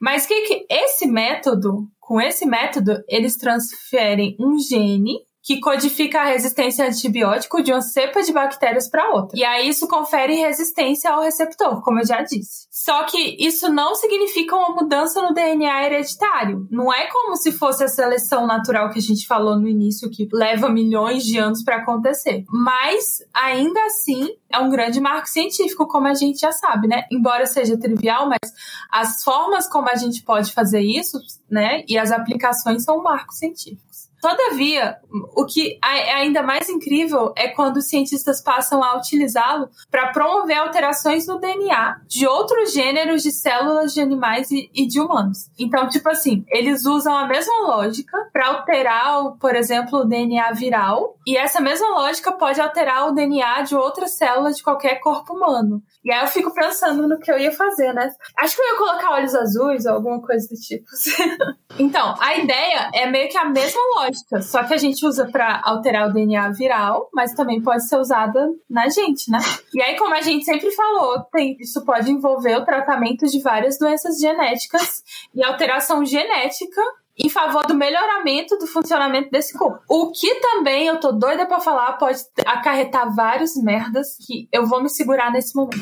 Mas que, que esse método, com esse método, eles transferem um gene que codifica a resistência a antibiótico de uma cepa de bactérias para outra. E aí isso confere resistência ao receptor, como eu já disse. Só que isso não significa uma mudança no DNA hereditário. Não é como se fosse a seleção natural que a gente falou no início, que leva milhões de anos para acontecer. Mas, ainda assim, é um grande marco científico, como a gente já sabe, né? Embora seja trivial, mas as formas como a gente pode fazer isso, né? E as aplicações são marcos científicos. Todavia, o que é ainda mais incrível é quando os cientistas passam a utilizá-lo para promover alterações no DNA de outros gêneros de células de animais e, de humanos. Então, tipo assim, eles usam a mesma lógica para alterar, por exemplo, o DNA viral, e essa mesma lógica pode alterar o DNA de outras células de qualquer corpo humano. E aí eu fico pensando no que eu ia fazer, né? Acho que eu ia colocar olhos azuis ou alguma coisa do tipo. <laughs> então, a ideia é meio que a mesma lógica, só que a gente usa para alterar o DNA viral, mas também pode ser usada na gente, né? E aí, como a gente sempre falou, tem, isso pode envolver o tratamento de várias doenças genéticas e alteração genética em favor do melhoramento do funcionamento desse corpo. O que também eu tô doida para falar pode acarretar vários merdas que eu vou me segurar nesse momento.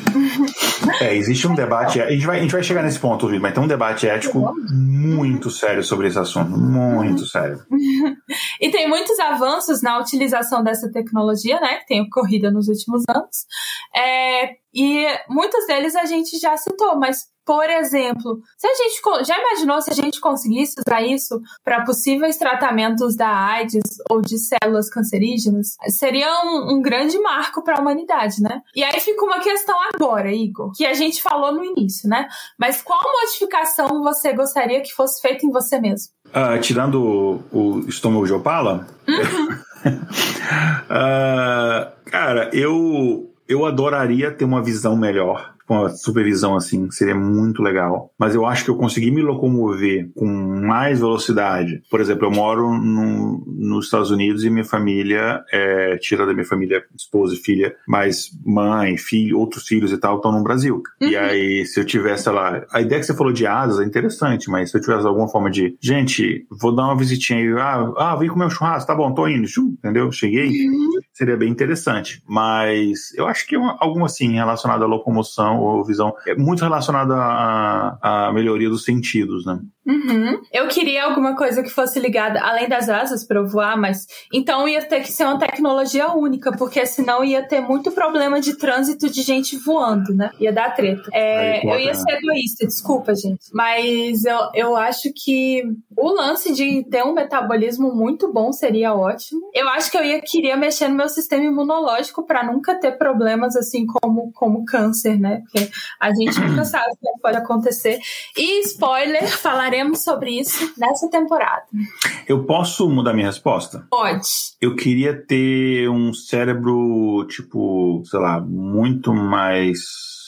É, existe um debate, a gente vai, a gente vai chegar nesse ponto, mas tem um debate ético muito sério sobre esse assunto, muito sério. <laughs> e tem muitos avanços na utilização dessa tecnologia, né, que tem ocorrido nos últimos anos. É, e muitos deles a gente já citou, mas por exemplo, se a gente já imaginou se a gente conseguisse usar isso para possíveis tratamentos da AIDS ou de células cancerígenas, seria um, um grande marco para a humanidade, né? E aí fica uma questão agora, Igor, que a gente falou no início, né? Mas qual modificação você gostaria que fosse feita em você mesmo? Uh, tirando o, o estômago de opala? Uhum. uh, <laughs> cara, eu eu adoraria ter uma visão melhor com a supervisão assim, seria muito legal. Mas eu acho que eu consegui me locomover com mais velocidade. Por exemplo, eu moro no, nos Estados Unidos e minha família, é, tira da minha família, esposa e filha, mas mãe, filho, outros filhos e tal estão no Brasil. Uhum. E aí, se eu tivesse lá, a ideia que você falou de asas é interessante, mas se eu tivesse alguma forma de, gente, vou dar uma visitinha aí, ah, ah vem comer um churrasco, tá bom, tô indo, entendeu? Cheguei. Uhum. Seria bem interessante. Mas eu acho que é alguma assim relacionada à locomoção ou visão, é muito relacionada à, à melhoria dos sentidos, né? Uhum. Eu queria alguma coisa que fosse ligada, além das asas, para eu voar, mas então ia ter que ser uma tecnologia única, porque senão ia ter muito problema de trânsito de gente voando, né? Ia dar treta. É, eu ia ser egoísta, desculpa, gente. Mas eu, eu acho que o lance de ter um metabolismo muito bom seria ótimo. Eu acho que eu ia querer mexer no meu sistema imunológico para nunca ter problemas assim como, como câncer, né? Porque a gente <clears throat> nunca sabe o que pode acontecer. E spoiler, falaremos sobre isso nessa temporada. Eu posso mudar minha resposta? Pode. Eu queria ter um cérebro, tipo, sei lá, muito mais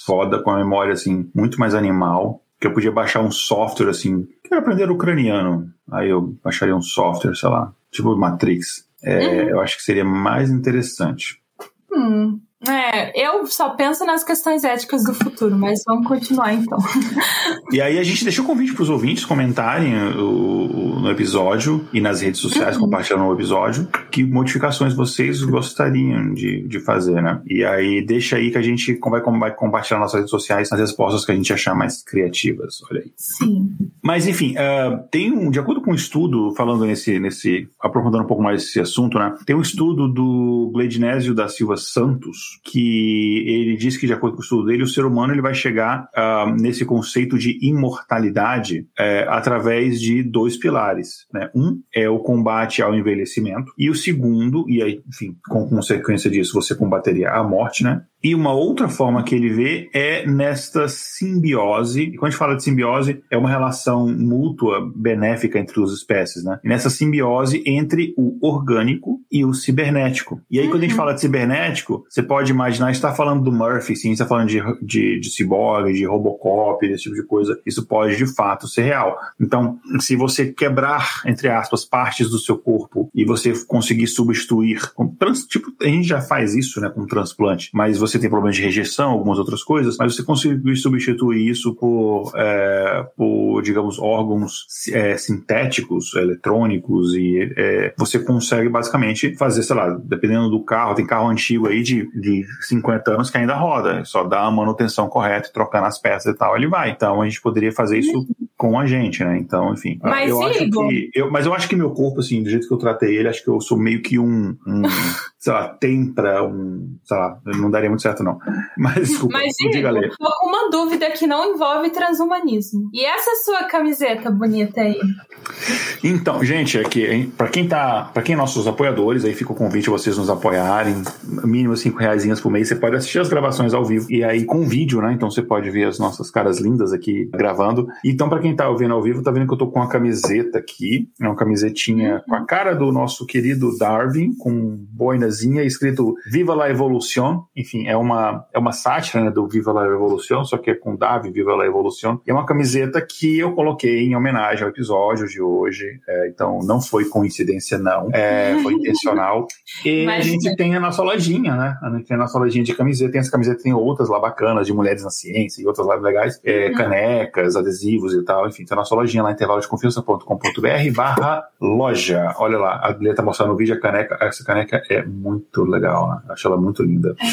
foda, com a memória, assim, muito mais animal. Que eu podia baixar um software, assim, quero aprender ucraniano. Aí eu baixaria um software, sei lá, tipo Matrix. É, uhum. Eu acho que seria mais interessante. Hum, é, eu só penso nas questões éticas do futuro, mas vamos continuar então. E aí a gente deixou o convite para os ouvintes comentarem o, o, no episódio e nas redes sociais, uhum. compartilhando o episódio. que modificações vocês gostariam de, de fazer, né? E aí deixa aí que a gente vai, vai compartilhar nas redes sociais as respostas que a gente achar mais criativas. Olha aí. Sim. Mas enfim, uh, tem um, de acordo com um estudo, falando nesse, nesse, aprofundando um pouco mais esse assunto, né? Tem um estudo do Glednésio da Silva Santos que ele diz que de acordo com o estudo dele, o ser humano ele vai chegar uh, nesse conceito de imortalidade uh, através de dois pilares, né? Um é o combate ao envelhecimento e o segundo, e aí, enfim, com consequência disso, você combateria a morte, né? E uma outra forma que ele vê é nesta simbiose. E quando a gente fala de simbiose, é uma relação mútua benéfica entre duas espécies, né? E nessa simbiose entre o orgânico e o cibernético. E aí, uhum. quando a gente uhum. fala de cibernético, você pode imaginar, está falando do Murphy, sim, está falando de, de, de cyborg, de Robocop, esse tipo de coisa. Isso pode de fato ser real. Então, se você quebrar, entre aspas, partes do seu corpo e você conseguir substituir, com trans, tipo, a gente já faz isso, né, com transplante, mas você você tem problemas de rejeição, algumas outras coisas, mas você conseguir substituir isso por, é, por digamos, órgãos é, sintéticos, eletrônicos, e é, você consegue basicamente fazer, sei lá, dependendo do carro, tem carro antigo aí de, de 50 anos que ainda roda, só dá a manutenção correta, trocando as peças e tal, ele vai. Então a gente poderia fazer isso com a gente, né? Então, enfim. Mas, eu acho que, eu, mas eu acho que meu corpo, assim, do jeito que eu tratei ele, acho que eu sou meio que um, um <laughs> sei lá, tempra, um, sei lá, não daria muito certo, não. Mas desculpa, Mas, diga, Igor, uma dúvida que não envolve transhumanismo. E essa sua camiseta bonita aí? Então, gente, aqui, para quem tá, para quem é nossos apoiadores, aí fica o convite a vocês nos apoiarem, mínimo cinco reais por mês, você pode assistir as gravações ao vivo e aí com vídeo, né? Então você pode ver as nossas caras lindas aqui gravando. Então, para quem tá ouvindo ao vivo, tá vendo que eu tô com uma camiseta aqui, é uma camisetinha com a cara do nosso querido Darwin, com boinazinha escrito Viva la Evolución. Enfim, é uma é uma sátira né, do Viva la Evolución, só que é com Darwin, Viva la. E é uma camiseta que eu coloquei em homenagem ao episódio de hoje. É, então, não foi coincidência, não. É, foi intencional. <laughs> E a gente tem a nossa lojinha, né? A gente tem a nossa lojinha de camiseta. Tem as camisetas, tem outras lá bacanas, de mulheres na ciência e outras lá legais. É, uhum. canecas, adesivos e tal. Enfim, tem a nossa lojinha lá, intervalodeconfiança.com.br barra loja. Olha lá, a Guilherme tá mostrando no vídeo a caneca. Essa caneca é muito legal, né? Acho ela muito linda. A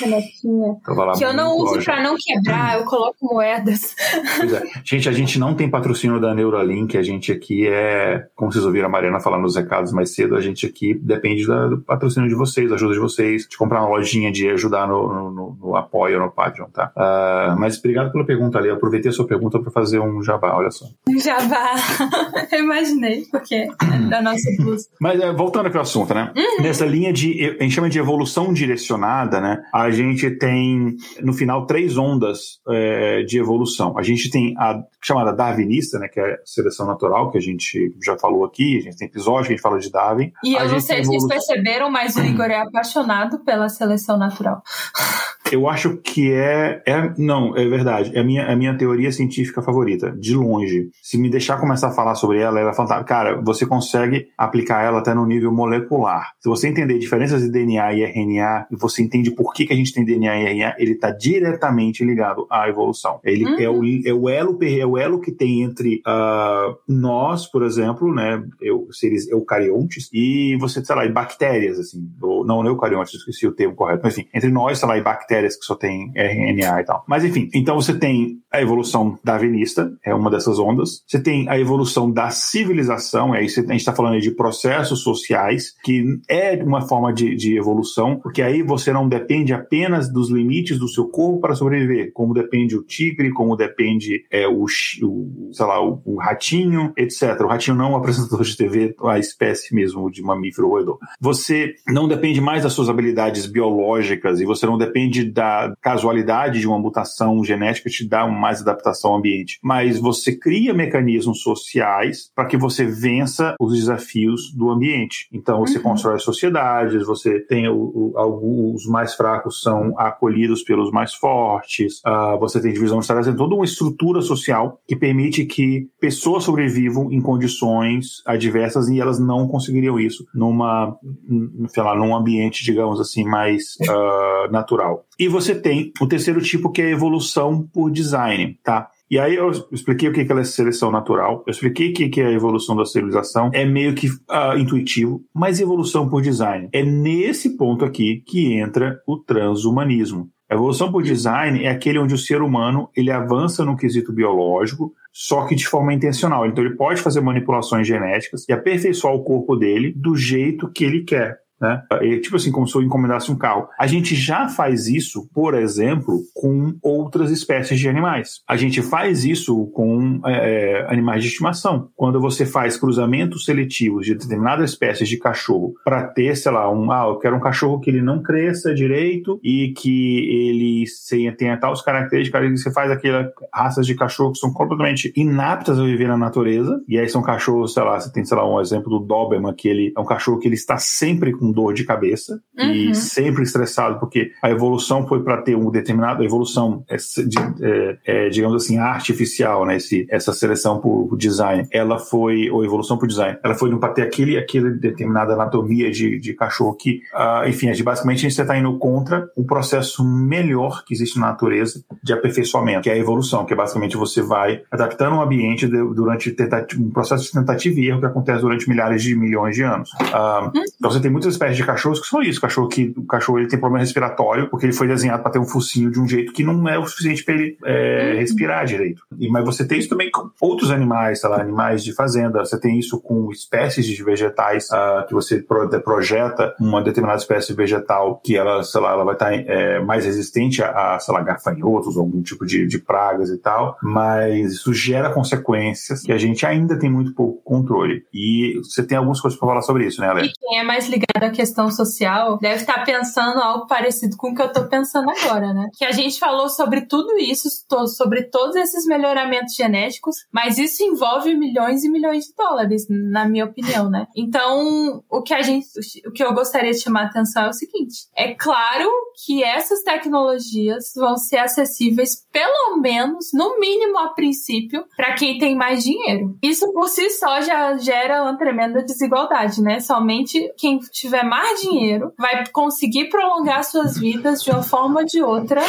minha canequinha. Lá, que eu não uso pra não quebrar, eu coloco moedas. É. Gente, a gente não tem patrocínio da Neuralink, a gente aqui é, como vocês ouviram a Mariana falando nos recados mais cedo, a gente aqui depende da, do patrocínio de vocês, da ajuda de vocês, de comprar uma lojinha, de ajudar no, no, no apoio, no Patreon, tá? Uh, mas obrigado pela pergunta ali, eu aproveitei a sua pergunta para fazer um jabá, olha só. Um jabá, <laughs> eu imaginei, porque é da nossa blusa. Mas é, voltando aqui ao assunto, né? Uhum. Nessa linha de, a gente chama de evolução direcionada, né? A gente tem, no final, três ondas é, de evolução. A gente tem a chamada darwinista, né? Que é a seleção natural, que a gente já falou aqui, a gente tem episódio que a gente fala de Darwin. E a eu não sei se vocês perceberam, mas o Igor é apaixonado pela seleção natural. Eu acho que é, é. Não, é verdade. É a minha, é a minha teoria científica favorita, de longe. Se me deixar começar a falar sobre ela, ela é fantástica. Cara, você consegue aplicar ela até no nível molecular. Se você entender diferenças de DNA e RNA, e você entende por que, que a gente tem DNA e RNA, ele está diretamente ligado à evolução. Ele uhum. é, o, é, o elo, é o elo que tem entre uh, nós, por exemplo, né, eu, seres eucariontes, e você, sei lá, e bactérias, assim. Ou, não, não eucariontes, esqueci o termo correto. Mas enfim, entre nós, sei lá, e bactérias bactérias que só tem RNA e tal. Mas enfim, então você tem a evolução darwinista, é uma dessas ondas. Você tem a evolução da civilização, aí você, a gente está falando de processos sociais, que é uma forma de, de evolução, porque aí você não depende apenas dos limites do seu corpo para sobreviver, como depende o tigre, como depende é, o, o, sei lá, o, o, ratinho, etc. O ratinho não é um apresentador de TV, a espécie mesmo de mamífero roedor. Você não depende mais das suas habilidades biológicas e você não depende da casualidade de uma mutação genética te dá mais adaptação ao ambiente, mas você cria mecanismos sociais para que você vença os desafios do ambiente. Então você uhum. constrói sociedades, você tem o, o, os mais fracos são acolhidos pelos mais fortes, uh, você tem divisão de tarefas, tem toda uma estrutura social que permite que pessoas sobrevivam em condições adversas e elas não conseguiriam isso numa, sei lá, num ambiente, digamos assim, mais uh, natural. E você tem o terceiro tipo que é a evolução por design, tá? E aí eu expliquei o que é seleção natural, eu expliquei o que é a evolução da civilização, é meio que uh, intuitivo, mas evolução por design. É nesse ponto aqui que entra o transhumanismo. A evolução por design é aquele onde o ser humano ele avança no quesito biológico, só que de forma intencional. Então ele pode fazer manipulações genéticas e aperfeiçoar o corpo dele do jeito que ele quer. Né? É, tipo assim, como se eu encomendasse um carro. A gente já faz isso, por exemplo, com outras espécies de animais. A gente faz isso com é, é animais de estimação. Quando você faz cruzamentos seletivos de determinadas espécies de cachorro para ter, sei lá, um, ah, eu quero um cachorro que ele não cresça direito e que ele tenha tal características, você faz aquelas raças de cachorro que são completamente inaptas a viver na natureza, e aí são cachorros, sei lá, você tem, sei lá, um exemplo do Doberman, que ele é um cachorro que ele está sempre com dor de cabeça uhum. e sempre estressado, porque a evolução foi para ter um determinado, a evolução, é, é, é, digamos assim, artificial, né? Esse, essa seleção por design, ela foi, ou evolução por design, ela foi para ter aquele, aquele determinada anatomia de, de cachorro que, uh, enfim, é basicamente a gente está indo contra o processo melhor que existe na natureza de aperfeiçoamento, que é a evolução, que é basicamente você vai adaptando um ambiente de, durante um processo de tentativa e erro que acontece durante milhares de milhões de anos. Uh, então você tem muitas espécies de cachorros que são isso. Cachorro que o cachorro ele tem problema respiratório porque ele foi desenhado para ter um focinho de um jeito que não é o suficiente para ele é, uhum. respirar direito. E, mas você tem isso também com outros animais, sei lá, animais de fazenda. Você tem isso com espécies de vegetais uh, que você pro, projeta uma determinada espécie vegetal que ela, sei lá, ela vai estar tá, é, mais resistente a, a, sei lá, algum tipo de, de pragas e tal. Mas isso gera consequências que a gente ainda tem muito pouco controle. E você tem algumas coisas para falar sobre isso, né, Alex? E quem é mais ligado questão social deve estar pensando algo parecido com o que eu estou pensando agora, né? Que a gente falou sobre tudo isso, sobre todos esses melhoramentos genéticos, mas isso envolve milhões e milhões de dólares, na minha opinião, né? Então, o que a gente, o que eu gostaria de chamar a atenção é o seguinte: é claro que essas tecnologias vão ser acessíveis, pelo menos, no mínimo a princípio, para quem tem mais dinheiro. Isso por si só já gera uma tremenda desigualdade, né? Somente quem tiver mais dinheiro vai conseguir prolongar suas vidas de uma forma ou de outra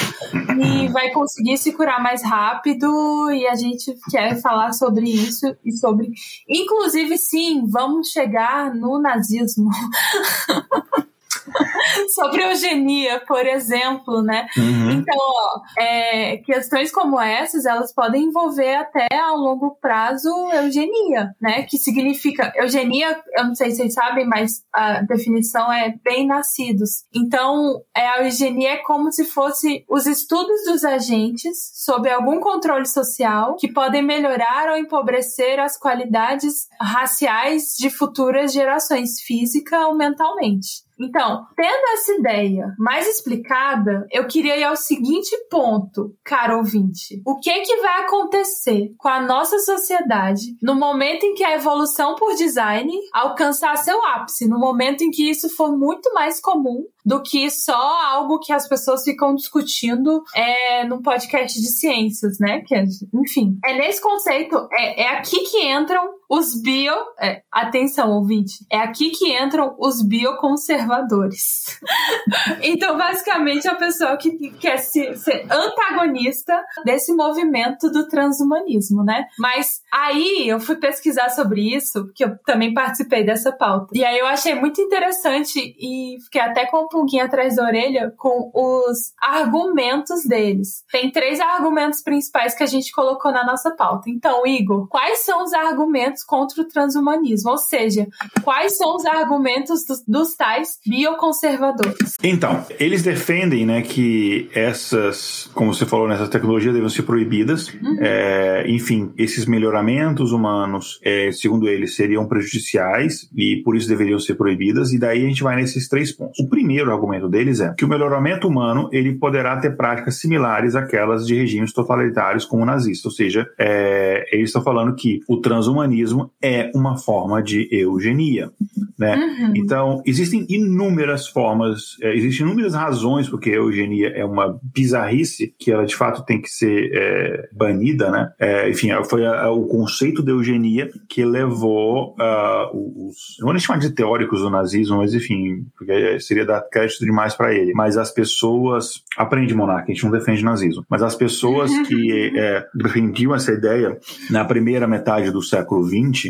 e vai conseguir se curar mais rápido. E a gente quer falar sobre isso e sobre. Inclusive, sim, vamos chegar no nazismo. <laughs> <laughs> sobre eugenia, por exemplo, né? Uhum. Então, ó, é, questões como essas, elas podem envolver até a longo prazo eugenia, né? Que significa, eugenia, eu não sei se vocês sabem, mas a definição é bem-nascidos. Então, é, a eugenia é como se fosse os estudos dos agentes sob algum controle social que podem melhorar ou empobrecer as qualidades raciais de futuras gerações, física ou mentalmente. Então, tendo essa ideia mais explicada, eu queria ir ao seguinte ponto, caro ouvinte. O que que vai acontecer com a nossa sociedade no momento em que a evolução por design alcançar seu ápice, no momento em que isso for muito mais comum do que só algo que as pessoas ficam discutindo é, num podcast de ciências, né? Que, é, enfim, é nesse conceito, é, é aqui que entram os bio. É, atenção, ouvinte, é aqui que entram os bioconservadores. <laughs> então, basicamente, a pessoa que quer se, ser antagonista desse movimento do transhumanismo, né? Mas aí eu fui pesquisar sobre isso, porque eu também participei dessa pauta. E aí eu achei muito interessante e fiquei até com pulguinha atrás da orelha com os argumentos deles. Tem três argumentos principais que a gente colocou na nossa pauta. Então, Igor, quais são os argumentos contra o transhumanismo? Ou seja, quais são os argumentos dos, dos tais bioconservadores? Então, eles defendem né, que essas, como você falou, nessas tecnologias devem ser proibidas. Uhum. É, enfim, esses melhoramentos humanos, é, segundo eles, seriam prejudiciais e por isso deveriam ser proibidas. E daí a gente vai nesses três pontos. O primeiro primeiro argumento deles é que o melhoramento humano ele poderá ter práticas similares àquelas de regimes totalitários como o nazista, ou seja, é, eles estão falando que o transhumanismo é uma forma de eugenia. né? Uhum. Então, existem inúmeras formas, é, existem inúmeras razões porque a eugenia é uma bizarrice que ela de fato tem que ser é, banida, né? É, enfim, foi a, a, o conceito de eugenia que levou uh, os, não vou nem chamar de teóricos do nazismo, mas enfim, porque seria dar crédito demais para ele, mas as pessoas, aprende monarca, a gente não defende nazismo, mas as pessoas <laughs> que é, defendiam essa ideia na primeira metade do século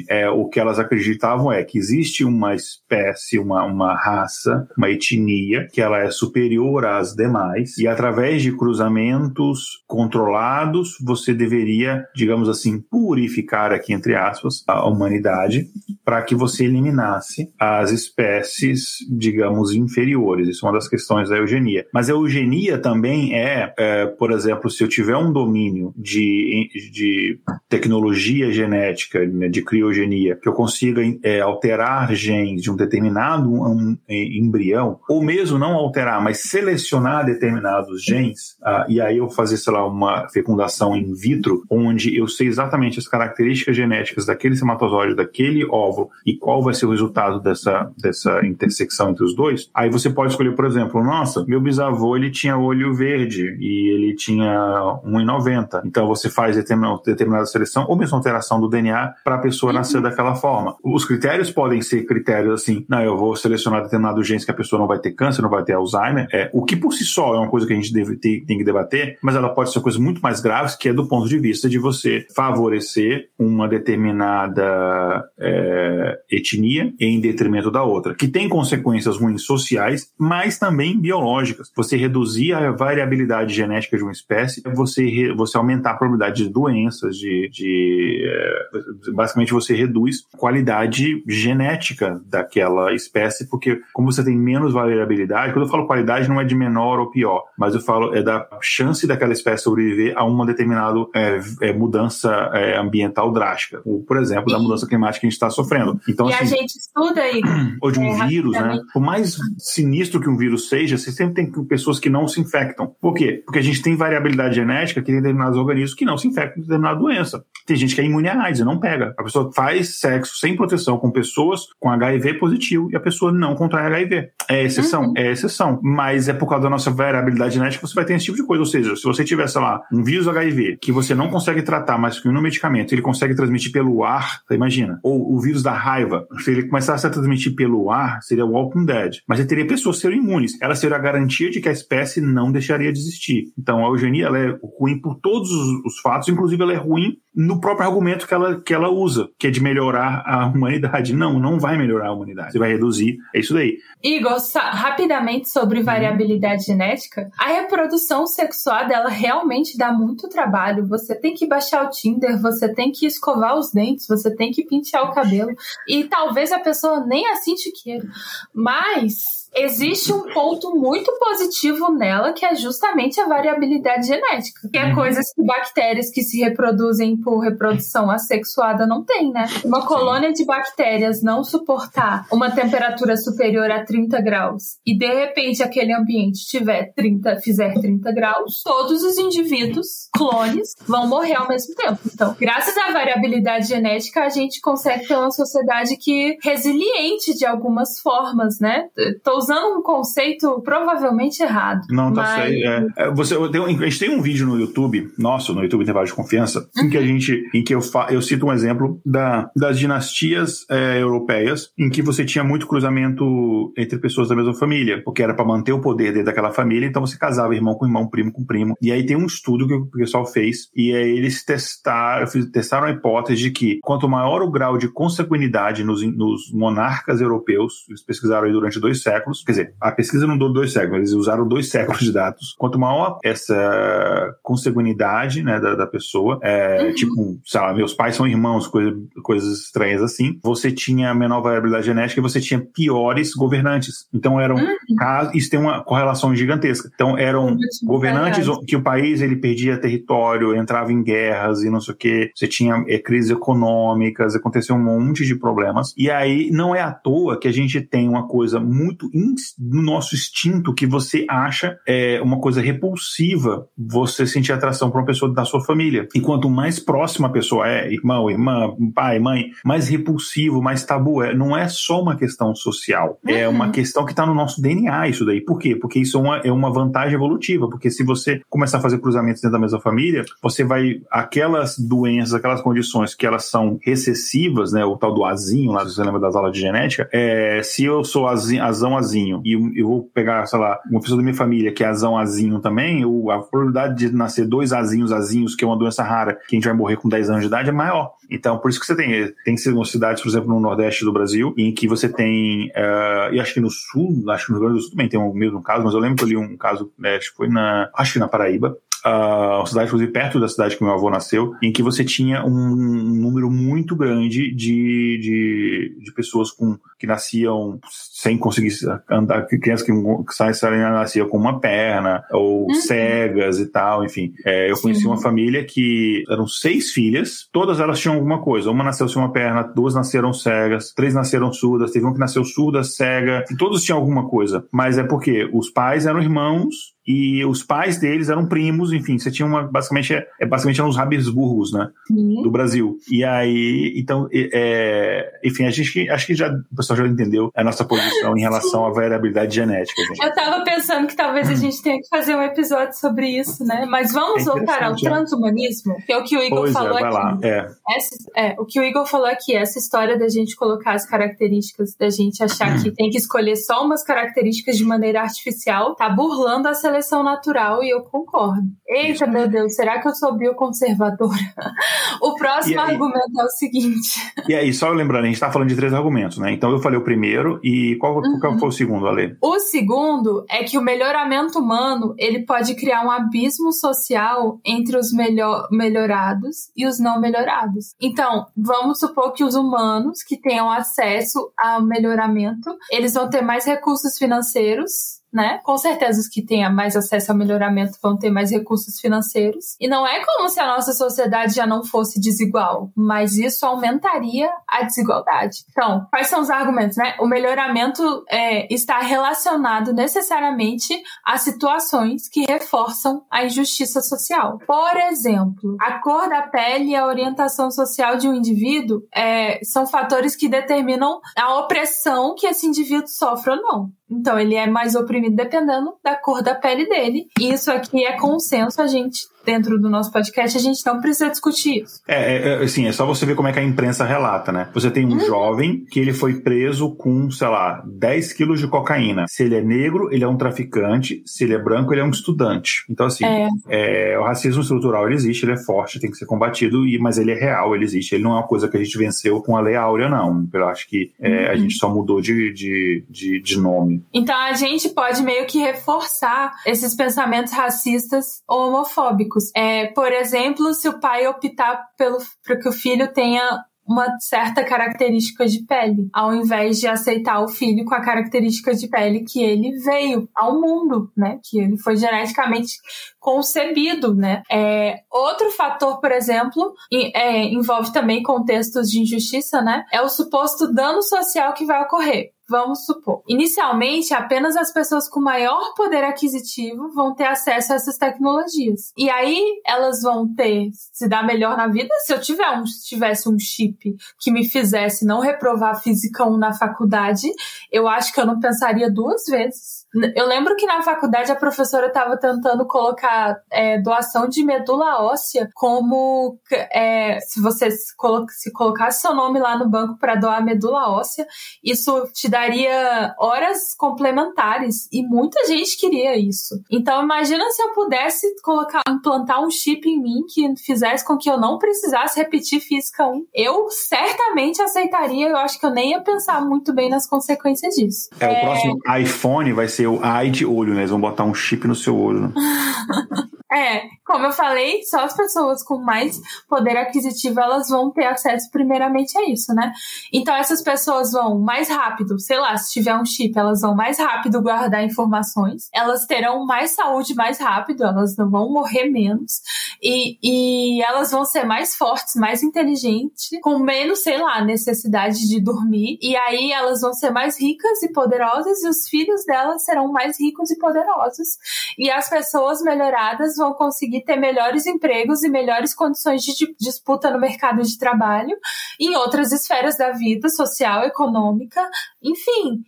É, o que elas acreditavam é que existe uma espécie, uma, uma raça, uma etnia, que ela é superior às demais, e através de cruzamentos controlados, você deveria, digamos assim, purificar aqui, entre aspas, a humanidade, para que você eliminasse as espécies, digamos, inferiores. Isso é uma das questões da eugenia. Mas a eugenia também é, é por exemplo, se eu tiver um domínio de, de tecnologia genética, né, de criogenia, que eu consiga é, alterar genes de um determinado um, embrião, ou mesmo não alterar, mas selecionar determinados genes, ah, e aí eu fazer, sei lá, uma fecundação in vitro, onde eu sei exatamente as características genéticas daquele espermatozoide, daquele óvulo, e qual vai ser o resultado dessa, dessa intersecção entre os dois, aí você pode escolher, por exemplo, nossa, meu bisavô ele tinha olho verde e ele tinha 1,90. Então você faz determinada, seleção ou mesmo alteração do DNA para pessoa uhum. nascer daquela forma. Os critérios podem ser critérios assim, não, eu vou selecionar determinados genes que a pessoa não vai ter câncer, não vai ter Alzheimer, é, o que por si só é uma coisa que a gente deve ter, tem que debater, mas ela pode ser coisas muito mais graves, que é do ponto de vista de você favorecer uma determinada é, etnia em detrimento da outra, que tem consequências ruins sociais, mas também biológicas. Você reduzir a variabilidade genética de uma espécie, você, você aumentar a probabilidade de doenças, de, de é, basicamente você reduz a qualidade genética daquela espécie, porque como você tem menos variabilidade, quando eu falo qualidade não é de menor ou pior, mas eu falo é da chance daquela espécie sobreviver a uma determinada é, é, mudança é, ambiental drástica, ou, por exemplo, da mudança climática que a gente está sofrendo. Então, e assim, a gente estuda aí. <clears throat> Ou de um é, vírus, né? Por mais sinistro que um vírus seja, você sempre tem pessoas que não se infectam. Por quê? Porque a gente tem variabilidade genética que tem determinados organismos que não se infectam de determinada doença. Tem gente que é imune a AIDS e não pega. A pessoa faz sexo sem proteção com pessoas com HIV positivo e a pessoa não contrai HIV. É exceção? Uhum. É exceção. Mas é por causa da nossa variabilidade genética que você vai ter esse tipo de coisa. Ou seja, se você tiver, sei lá, um vírus HIV que você não consegue tratar, mas que no medicamento ele consegue transmitir pelo ar, você imagina. Ou o vírus da raiva, se ele começasse a transmitir pelo ar, seria Walking Dead. Mas ele teria pessoas serem imunes. Ela seria a garantia de que a espécie não deixaria de existir. Então a eugenia ela é ruim por todos os, os fatos, inclusive ela é ruim no próprio argumento que ela, que ela usa, que é de melhorar a humanidade. Não, não vai melhorar a humanidade. Você vai reduzir. É isso daí. Igor, rapidamente sobre variabilidade uhum. genética. A reprodução sexuada, ela realmente dá muito trabalho. Você tem que baixar o Tinder, você tem que escovar os dentes, você tem que pentear o cabelo. E talvez a pessoa nem assim te queira. Mas existe um ponto muito positivo nela, que é justamente a variabilidade genética. Que é uhum. coisas que bactérias que se reproduzem por reprodução assexuada não tem, né? Uma colônia de bactérias não suportar uma temperatura superior a 30 graus e de repente aquele ambiente tiver 30, fizer 30 graus, todos os indivíduos, clones, vão morrer ao mesmo tempo. Então, graças à variabilidade genética, a gente consegue ter uma sociedade que resiliente de algumas formas, né? Tô usando um conceito provavelmente errado. Não, tá mas... certo. É. é. Você, a gente tem um vídeo no YouTube, nosso, no YouTube Intervalo de Confiança, uhum. em que a gente, em que eu, fa, eu cito um exemplo da, das dinastias é, europeias, em que você tinha muito cruzamento entre pessoas da mesma família, porque era para manter o poder dentro daquela família, então você casava irmão com irmão, primo com primo. E aí tem um estudo que o pessoal fez, e aí eles testaram, testaram a hipótese de que quanto maior o grau de consanguinidade nos, nos monarcas europeus, eles pesquisaram aí durante dois séculos, séculos, quer dizer, a pesquisa não durou dois séculos, eles usaram dois <laughs> séculos de dados. Quanto maior essa consanguinidade né, da, da pessoa, é, uhum. tipo, sei lá, meus pais são irmãos, coisa, coisas estranhas assim, você tinha menor variabilidade genética e você tinha piores governantes. Então eram uhum. casos, isso tem uma correlação gigantesca. Então eram governantes que o país ele perdia território, entrava em guerras e não sei o que, você tinha é, crises econômicas, aconteceu um monte de problemas. E aí não é à toa que a gente tem uma coisa muito no nosso instinto que você acha é, uma coisa repulsiva você sentir atração por uma pessoa da sua família. E quanto mais próxima a pessoa é, irmão, irmã, pai, mãe, mais repulsivo, mais tabu é. Não é só uma questão social, é uhum. é uma questão que está no nosso DNA isso daí. Por quê? Porque isso é uma, é uma vantagem evolutiva, porque se você começar a fazer cruzamentos dentro da mesma família, você vai aquelas doenças, aquelas condições que elas são recessivas, né, o tal do azinho, lá se você lembra das aulas de genética, é, se eu sou azinho, azão azinho e eu vou pegar, sei lá, uma pessoa da minha família que é azão azinho também, a probabilidade de nascer dois azinhos azinhos, que é uma doença rara, que a gente vai morrer com 10 anos de idade, é maior. Então, por isso que você tem, tem cidades, por exemplo, no Nordeste do Brasil, em que você tem, uh, e acho que no Sul, acho que no Rio Grande do Sul também tem o mesmo caso, mas eu lembro que eu li um caso, né, acho que foi na, acho que na Paraíba, uh, uma cidade, inclusive, perto da cidade que meu avô nasceu, em que você tinha um número muito grande de, de, de pessoas com, que nasciam sem conseguir andar, crianças que, que saem, nasciam com uma perna, ou uhum. cegas e tal, enfim. É, eu conheci Sim. uma família que eram seis filhas, todas elas tinham alguma coisa. Uma nasceu sem uma perna, duas nasceram cegas, três nasceram surdas, teve uma que nasceu surda, cega, e todos tinham alguma coisa. Mas é porque os pais eram irmãos e os pais deles eram primos, enfim, você tinha uma, basicamente, é, é basicamente eram os Habsburgos, né, uhum. do Brasil. E aí, então, é, enfim, a gente, acho que já, o pessoal já entendeu a nossa posição em relação à variabilidade genética. Gente. Eu tava pensando que talvez a gente tenha que fazer um episódio sobre isso, né, mas vamos é voltar ao transhumanismo, que é o que o Igor pois é, falou é, aqui. Lá, é. Essa, é, o que o Igor falou aqui, essa história da gente colocar as características, da gente achar que tem que escolher só umas características de maneira artificial, tá burlando a seleção seleção natural e eu concordo. Eita, meu Deus, será que eu sou bioconservadora? <laughs> o próximo argumento é o seguinte. E aí, só lembrando, a gente está falando de três argumentos, né? Então eu falei o primeiro e qual, uhum. qual foi o segundo, Ale? O segundo é que o melhoramento humano ele pode criar um abismo social entre os melhor, melhorados e os não melhorados. Então, vamos supor que os humanos que tenham acesso ao melhoramento, eles vão ter mais recursos financeiros né? Com certeza os que tenham mais acesso ao melhoramento vão ter mais recursos financeiros. E não é como se a nossa sociedade já não fosse desigual, mas isso aumentaria a desigualdade. Então, quais são os argumentos, né? O melhoramento é, está relacionado necessariamente a situações que reforçam a injustiça social. Por exemplo, a cor da pele e a orientação social de um indivíduo é, são fatores que determinam a opressão que esse indivíduo sofre ou não. Então, ele é mais oprimido dependendo da cor da pele dele. Isso aqui é consenso, a gente dentro do nosso podcast, a gente não precisa discutir isso. É, é, é assim, é só você ver como é que a imprensa relata, né? Você tem um uhum. jovem que ele foi preso com, sei lá, 10 quilos de cocaína. Se ele é negro, ele é um traficante. Se ele é branco, ele é um estudante. Então, assim, é. É, o racismo estrutural, ele existe, ele é forte, tem que ser combatido, e, mas ele é real, ele existe. Ele não é uma coisa que a gente venceu com a Lei Áurea, não. Eu acho que é, uhum. a gente só mudou de, de, de, de nome. Então, a gente pode meio que reforçar esses pensamentos racistas ou homofóbicos é, por exemplo, se o pai optar pelo para que o filho tenha uma certa característica de pele, ao invés de aceitar o filho com a característica de pele que ele veio ao mundo, né? Que ele foi geneticamente concebido, né? É, outro fator, por exemplo, é, envolve também contextos de injustiça, né? É o suposto dano social que vai ocorrer. Vamos supor. Inicialmente, apenas as pessoas com maior poder aquisitivo vão ter acesso a essas tecnologias. E aí elas vão ter se dar melhor na vida. Se eu tiver um, tivesse um chip que me fizesse não reprovar física 1 na faculdade, eu acho que eu não pensaria duas vezes eu lembro que na faculdade a professora estava tentando colocar é, doação de medula óssea como é, se você se, se colocasse seu nome lá no banco para doar medula óssea, isso te daria horas complementares e muita gente queria isso. Então imagina se eu pudesse colocar, implantar um chip em mim que fizesse com que eu não precisasse repetir física 1. Eu certamente aceitaria, eu acho que eu nem ia pensar muito bem nas consequências disso. É, é... o próximo iPhone vai ser o eye de olho, né? Eles vão botar um chip no seu olho. Né? <laughs> É, como eu falei, só as pessoas com mais poder aquisitivo elas vão ter acesso primeiramente a isso, né? Então essas pessoas vão mais rápido, sei lá, se tiver um chip, elas vão mais rápido guardar informações, elas terão mais saúde mais rápido, elas não vão morrer menos e, e elas vão ser mais fortes, mais inteligentes, com menos, sei lá, necessidade de dormir e aí elas vão ser mais ricas e poderosas e os filhos delas serão mais ricos e poderosos e as pessoas melhoradas vão conseguir ter melhores empregos e melhores condições de disputa no mercado de trabalho, em outras esferas da vida social, econômica, enfim,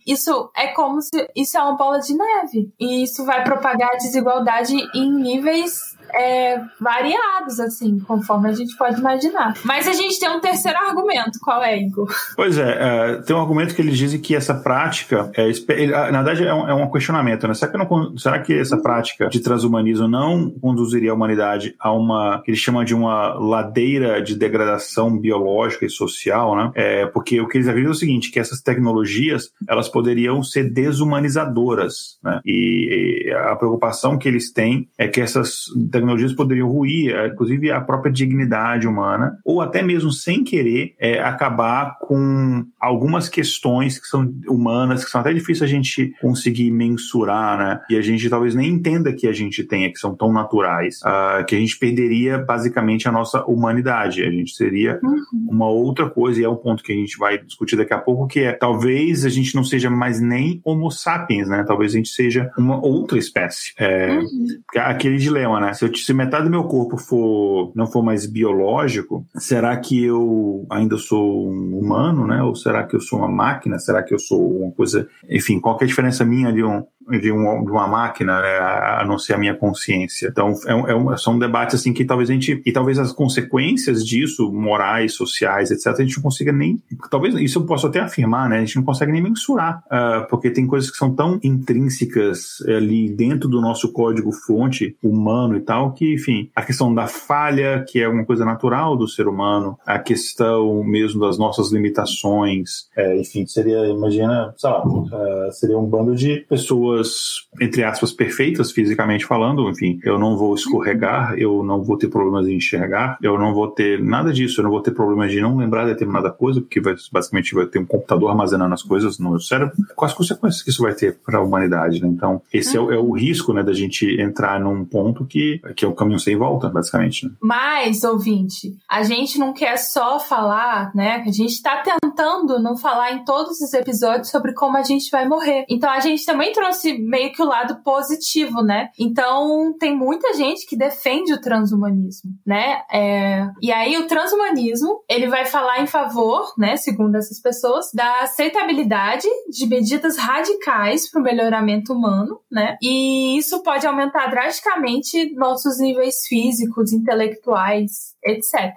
isso é como se isso é uma bola de neve. E isso vai propagar a desigualdade em níveis é, variados, assim, conforme a gente pode imaginar. Mas a gente tem um terceiro argumento, qual é, Igor? Pois é, é tem um argumento que eles dizem que essa prática, é, na verdade é um, é um questionamento, né? Será que, não, será que essa prática de transhumanismo não conduziria a humanidade a uma, que eles chamam de uma ladeira de degradação biológica e social, né? É, porque o que eles acreditam é o seguinte, que essas tecnologias, elas poderiam ser desumanizadoras, né? E, e a preocupação que eles têm é que essas tecnologias poderiam ruir, é, inclusive, a própria dignidade humana, ou até mesmo sem querer é, acabar com algumas questões que são humanas, que são até difíceis a gente conseguir mensurar, né? E a gente talvez nem entenda que a gente tenha, que são tão naturais, uh, que a gente perderia basicamente a nossa humanidade. A gente seria uhum. uma outra coisa, e é um ponto que a gente vai discutir daqui a pouco, que é talvez a gente não seja mais nem Homo sapiens, né? Talvez a gente seja uma outra espécie. É, uhum. Aquele dilema, né? Se eu, se metade do meu corpo for não for mais biológico, será que eu ainda sou um humano, né? Ou será que eu sou uma máquina? Será que eu sou uma coisa, enfim, qual é a diferença minha de um de, um, de uma máquina, né, a, não ser a minha consciência. Então, é um, é um, são debates assim que talvez a gente, e talvez as consequências disso, morais, sociais, etc., a gente não consiga nem, talvez isso eu posso até afirmar, né, a gente não consegue nem mensurar, uh, porque tem coisas que são tão intrínsecas ali dentro do nosso código-fonte humano e tal, que, enfim, a questão da falha, que é uma coisa natural do ser humano, a questão mesmo das nossas limitações, é, enfim, seria, imagina, sei lá, uh, seria um bando de pessoas pessoas, entre aspas, perfeitas fisicamente falando, enfim, eu não vou escorregar, eu não vou ter problemas de enxergar, eu não vou ter nada disso, eu não vou ter problemas de não lembrar determinada coisa, porque vai, basicamente vai ter um computador armazenando as coisas no meu cérebro. Quais consequências que isso vai ter para a humanidade, né? Então, esse é, o, é o risco, né, da gente entrar num ponto que, que é o caminho sem volta, basicamente. Né? Mas, ouvinte, a gente não quer só falar, né? A gente está tentando não falar em todos os episódios sobre como a gente vai morrer. Então, a gente também trouxe meio que o lado positivo, né? Então tem muita gente que defende o transhumanismo, né? É... E aí o transhumanismo ele vai falar em favor, né? Segundo essas pessoas, da aceitabilidade de medidas radicais para o melhoramento humano, né? E isso pode aumentar drasticamente nossos níveis físicos, intelectuais, etc.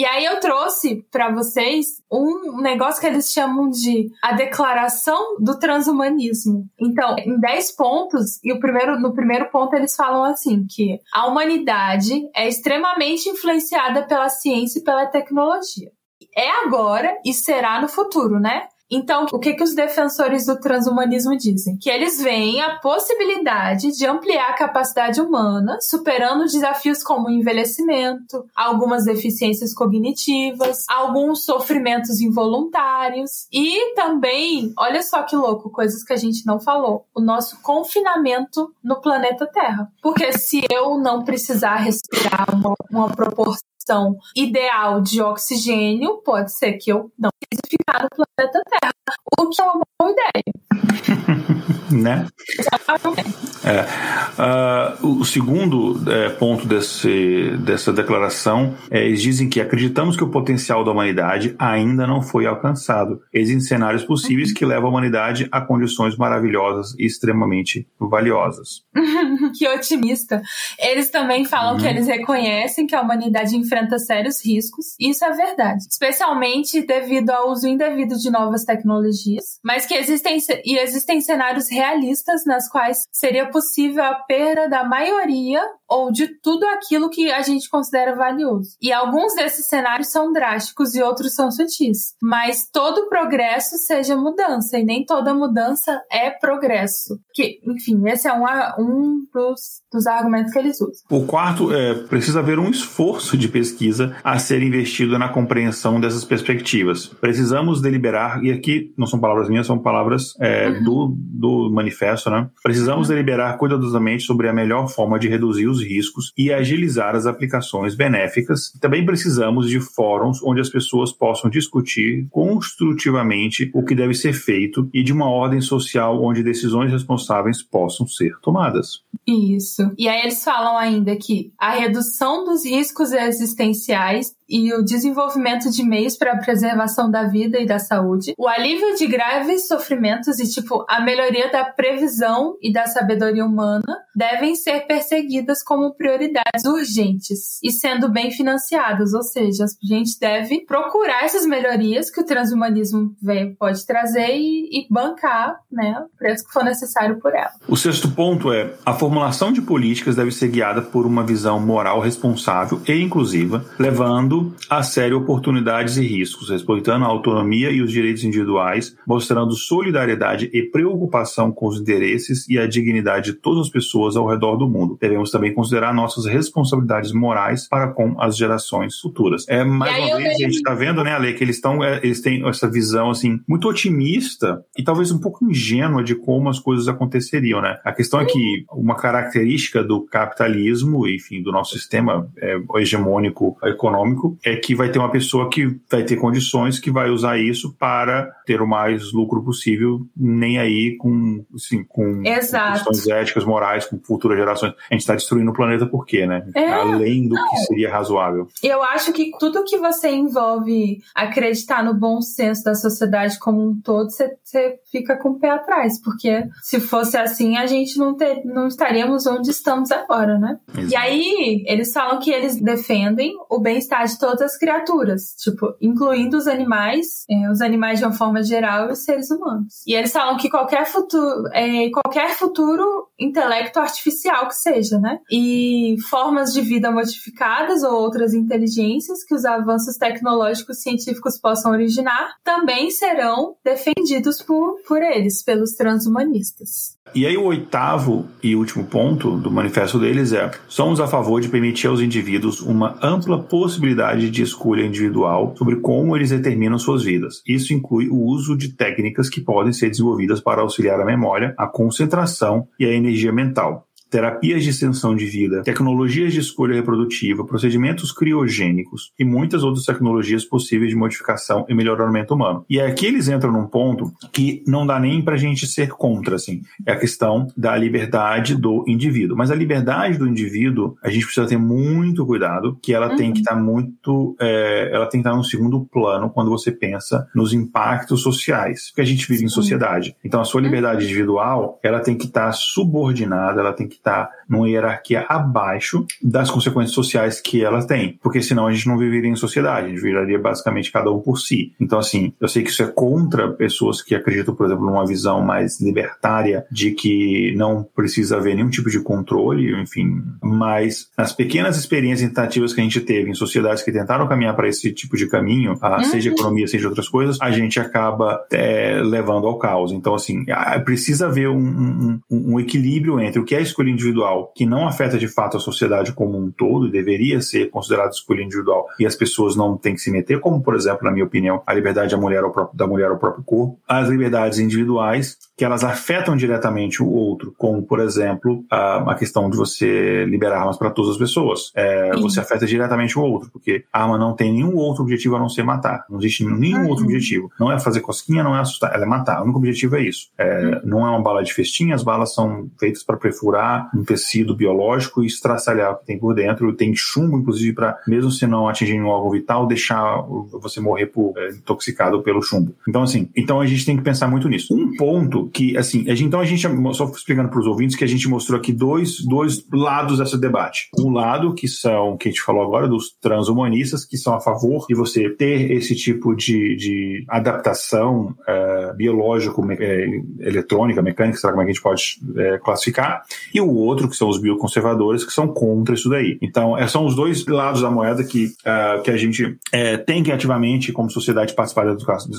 E aí eu trouxe para vocês um negócio que eles chamam de a declaração do transhumanismo. Então, em 10 pontos, e o primeiro, no primeiro ponto eles falam assim que a humanidade é extremamente influenciada pela ciência e pela tecnologia. É agora e será no futuro, né? Então, o que, que os defensores do transhumanismo dizem? Que eles veem a possibilidade de ampliar a capacidade humana, superando desafios como envelhecimento, algumas deficiências cognitivas, alguns sofrimentos involuntários e também, olha só que louco, coisas que a gente não falou, o nosso confinamento no planeta Terra. Porque se eu não precisar respirar uma, uma proporção ideal de oxigênio, pode ser que eu não ficar no planeta Terra, o que é uma boa ideia. <laughs> né? É. Uh, o segundo é, ponto desse, dessa declaração é eles dizem que acreditamos que o potencial da humanidade ainda não foi alcançado. Existem cenários possíveis que levam a humanidade a condições maravilhosas e extremamente valiosas. <laughs> que otimista. Eles também falam uhum. que eles reconhecem que a humanidade enfrenta sérios riscos, isso é verdade. Especialmente devido ao uso indevido de novas tecnologias, mas que existem, e existem cenários realistas nas quais seria possível a perda da maioria ou de tudo aquilo que a gente considera valioso. E alguns desses cenários são drásticos e outros são sutis. Mas todo progresso seja mudança, e nem toda mudança é progresso. Que, enfim, esse é um, um dos, dos argumentos que eles usam. O quarto é precisa haver um esforço de pesquisa a ser investido na compreensão dessas perspectivas. Precisamos deliberar, e aqui não são palavras minhas, são palavras é, uhum. do, do manifesto, né? Precisamos uhum. deliberar cuidadosamente sobre a melhor forma de reduzir os riscos e agilizar as aplicações benéficas. Também precisamos de fóruns onde as pessoas possam discutir construtivamente o que deve ser feito e de uma ordem social onde decisões responsáveis possam ser tomadas. Isso. E aí eles falam ainda que a redução dos riscos existenciais e o desenvolvimento de meios para a preservação da vida e da saúde, o alívio de graves sofrimentos e tipo a melhoria da previsão e da sabedoria humana devem ser perseguidas como prioridades urgentes e sendo bem financiadas, ou seja, a gente deve procurar essas melhorias que o transhumanismo pode trazer e, e bancar, né, o preço que for necessário por ela. O sexto ponto é a formulação de políticas deve ser guiada por uma visão moral responsável e inclusiva, levando a sério oportunidades e riscos, respeitando a autonomia e os direitos individuais, mostrando solidariedade e preocupação com os interesses e a dignidade de todas as pessoas ao redor do mundo. Devemos também considerar nossas responsabilidades morais para com as gerações futuras. É mais uma vez a gente está vendo, né, Ale, que eles estão, é, eles têm essa visão assim muito otimista e talvez um pouco ingênua de como as coisas aconteceriam, né? A questão é que uma característica do capitalismo, enfim, do nosso sistema é, hegemônico econômico é que vai ter uma pessoa que vai ter condições que vai usar isso para ter o mais lucro possível, nem aí com, assim, com questões éticas, morais, com futuras gerações. A gente está destruindo o planeta por quê, né? É, Além do não. que seria razoável. Eu acho que tudo que você envolve acreditar no bom senso da sociedade como um todo, você, você fica com o pé atrás, porque se fosse assim, a gente não, ter, não estaríamos onde estamos agora, né? Exato. E aí, eles falam que eles defendem o bem-estar de todas as criaturas, tipo, incluindo os animais, é, os animais de uma forma geral e os seres humanos. E eles falam que qualquer futuro, é, qualquer futuro intelecto artificial que seja, né? E formas de vida modificadas ou outras inteligências que os avanços tecnológicos científicos possam originar também serão defendidos por, por eles, pelos transhumanistas. E aí o oitavo e último ponto do manifesto deles é: somos a favor de permitir aos indivíduos uma ampla possibilidade de escolha individual sobre como eles determinam suas vidas. Isso inclui o uso de técnicas que podem ser desenvolvidas para auxiliar a memória, a concentração e a energia mental terapias de extensão de vida, tecnologias de escolha reprodutiva, procedimentos criogênicos e muitas outras tecnologias possíveis de modificação e melhoramento humano. E aqui eles entram num ponto que não dá nem pra gente ser contra, assim. É a questão da liberdade do indivíduo. Mas a liberdade do indivíduo, a gente precisa ter muito cuidado, que ela uhum. tem que estar tá muito, é, ela tem que estar tá no segundo plano quando você pensa nos impactos sociais, porque a gente vive em sociedade. Então a sua liberdade individual, ela tem que estar tá subordinada, ela tem que está numa hierarquia abaixo das consequências sociais que ela tem. Porque senão a gente não viveria em sociedade, a gente viraria basicamente cada um por si. Então, assim, eu sei que isso é contra pessoas que acreditam, por exemplo, numa visão mais libertária de que não precisa haver nenhum tipo de controle, enfim. Mas nas pequenas experiências tentativas que a gente teve em sociedades que tentaram caminhar para esse tipo de caminho, uhum. seja economia, seja outras coisas, a gente acaba é, levando ao caos. Então, assim, precisa haver um, um, um equilíbrio entre o que é escolha individual que não afeta de fato a sociedade como um todo e deveria ser considerado escolha individual e as pessoas não têm que se meter, como por exemplo, na minha opinião, a liberdade da mulher ao próprio, da mulher ao próprio corpo, as liberdades individuais que elas afetam diretamente o outro, como por exemplo a, a questão de você liberar armas para todas as pessoas. É, você afeta diretamente o outro, porque a arma não tem nenhum outro objetivo a não ser matar. Não existe nenhum outro objetivo. Não é fazer cosquinha, não é assustar, ela é matar. O único objetivo é isso. É, uhum. Não é uma bala de festinha, as balas são feitas para perfurar um tecido biológico e estraçalhar o que tem por dentro. Tem chumbo, inclusive, para, mesmo se não atingir um órgão vital, deixar você morrer por, é, intoxicado pelo chumbo. Então, assim, então a gente tem que pensar muito nisso. Um ponto que, assim, a gente, então a gente, só explicando para os ouvintes, que a gente mostrou aqui dois, dois lados desse debate. Um lado, que são, que a gente falou agora, dos transhumanistas, que são a favor de você ter esse tipo de, de adaptação é, biológico, é, eletrônica, mecânica, será como é que a gente pode é, classificar. E o o outro, que são os bioconservadores, que são contra isso daí. Então, é, são os dois lados da moeda que, uh, que a gente é, tem que ativamente, como sociedade, participar da,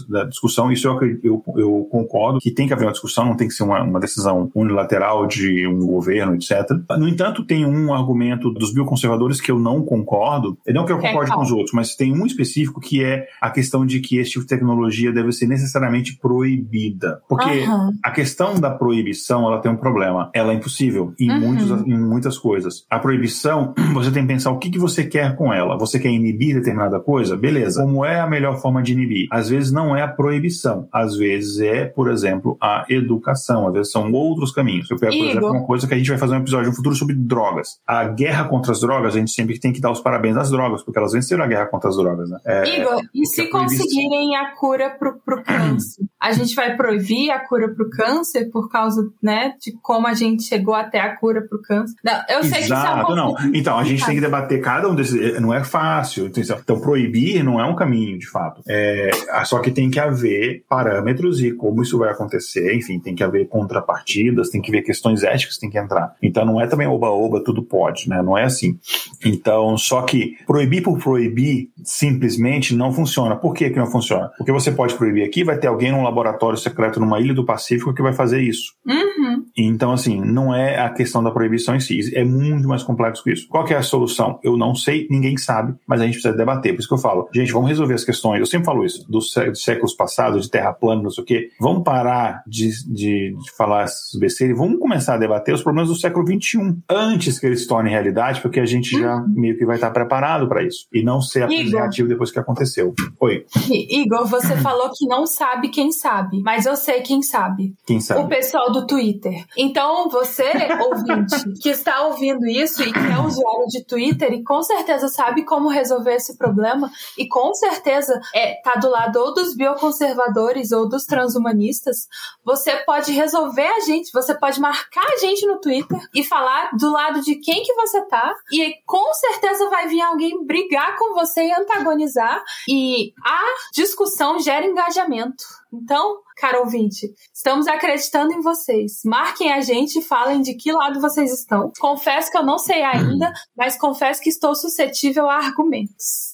da discussão. Isso eu, eu, eu, concordo que tem que haver uma discussão, não tem que ser uma, uma decisão unilateral de um governo, etc. No entanto, tem um argumento dos bioconservadores que eu não concordo, não que eu concorde é, com os outros, mas tem um específico que é a questão de que esse tipo de tecnologia deve ser necessariamente proibida. Porque uhum. a questão da proibição, ela tem um problema. Ela é impossível em, uhum. muitos, em muitas coisas. A proibição, <clears throat> você tem que pensar o que, que você quer com ela. Você quer inibir determinada coisa? Beleza. Como é a melhor forma de inibir? Às vezes não é a proibição. Às vezes é, por exemplo, a educação. Às vezes são outros caminhos. Eu pego, por exemplo, uma coisa que a gente vai fazer um episódio no futuro sobre drogas. A guerra contra as drogas, a gente sempre tem que dar os parabéns às drogas, porque elas venceram a guerra contra as drogas, né? É, Igor, e se conseguirem a cura pro, pro <clears throat> câncer? A gente vai proibir a cura pro câncer por causa, né, de como a gente chegou até a cura pro câncer? Não, eu sei Exato, que isso é um não. Então, a gente tem que debater cada um desses. Não é fácil. Então, proibir não é um caminho, de fato. É, só que tem que haver parâmetros e como isso vai acontecer, enfim, tem que haver contrapartidas, tem que ver questões éticas tem que entrar. Então, não é também oba-oba, tudo pode, né? Não é assim. Então, só que proibir por proibir simplesmente não funciona. Por que, que não funciona? Porque você pode proibir aqui, vai ter alguém num laboratório secreto numa ilha do Pacífico que vai fazer isso. Uhum. Então, assim, não é a questão da proibição em si, é muito mais complexo que isso. Qual que é a solução? Eu não sei, ninguém sabe, mas a gente precisa debater. Por isso que eu falo, gente, vamos resolver as questões. Eu sempre falo isso, dos, séculos passados, de terra plana, não sei o quê. Vamos parar de, de, de falar essas besteiras e vamos começar a debater os problemas do século XXI, antes que eles se tornem realidade, porque a gente já uhum. meio que vai estar preparado para isso. E não ser apenas reativo depois que aconteceu. Oi. Igor, você falou que não sabe quem sabe, mas eu sei quem sabe. Quem sabe? O pessoal do Twitter. Então, você, <laughs> ouvinte, que está ouvindo isso e que é usuário de Twitter e com certeza sabe como resolver esse problema e com certeza é, tá do lado ou dos bioconservadores ou dos transhumanistas, você pode resolver a gente, você pode marcar a gente no Twitter e falar do lado de quem que você tá e com certeza vai vir alguém brigar com você e antagonizar e a discussão gera engajamento. Então, caro ouvinte, estamos acreditando em vocês. Marquem a gente e falem de que lado vocês estão. Confesso que eu não sei ainda, <clears throat> mas confesso que estou suscetível a argumentos.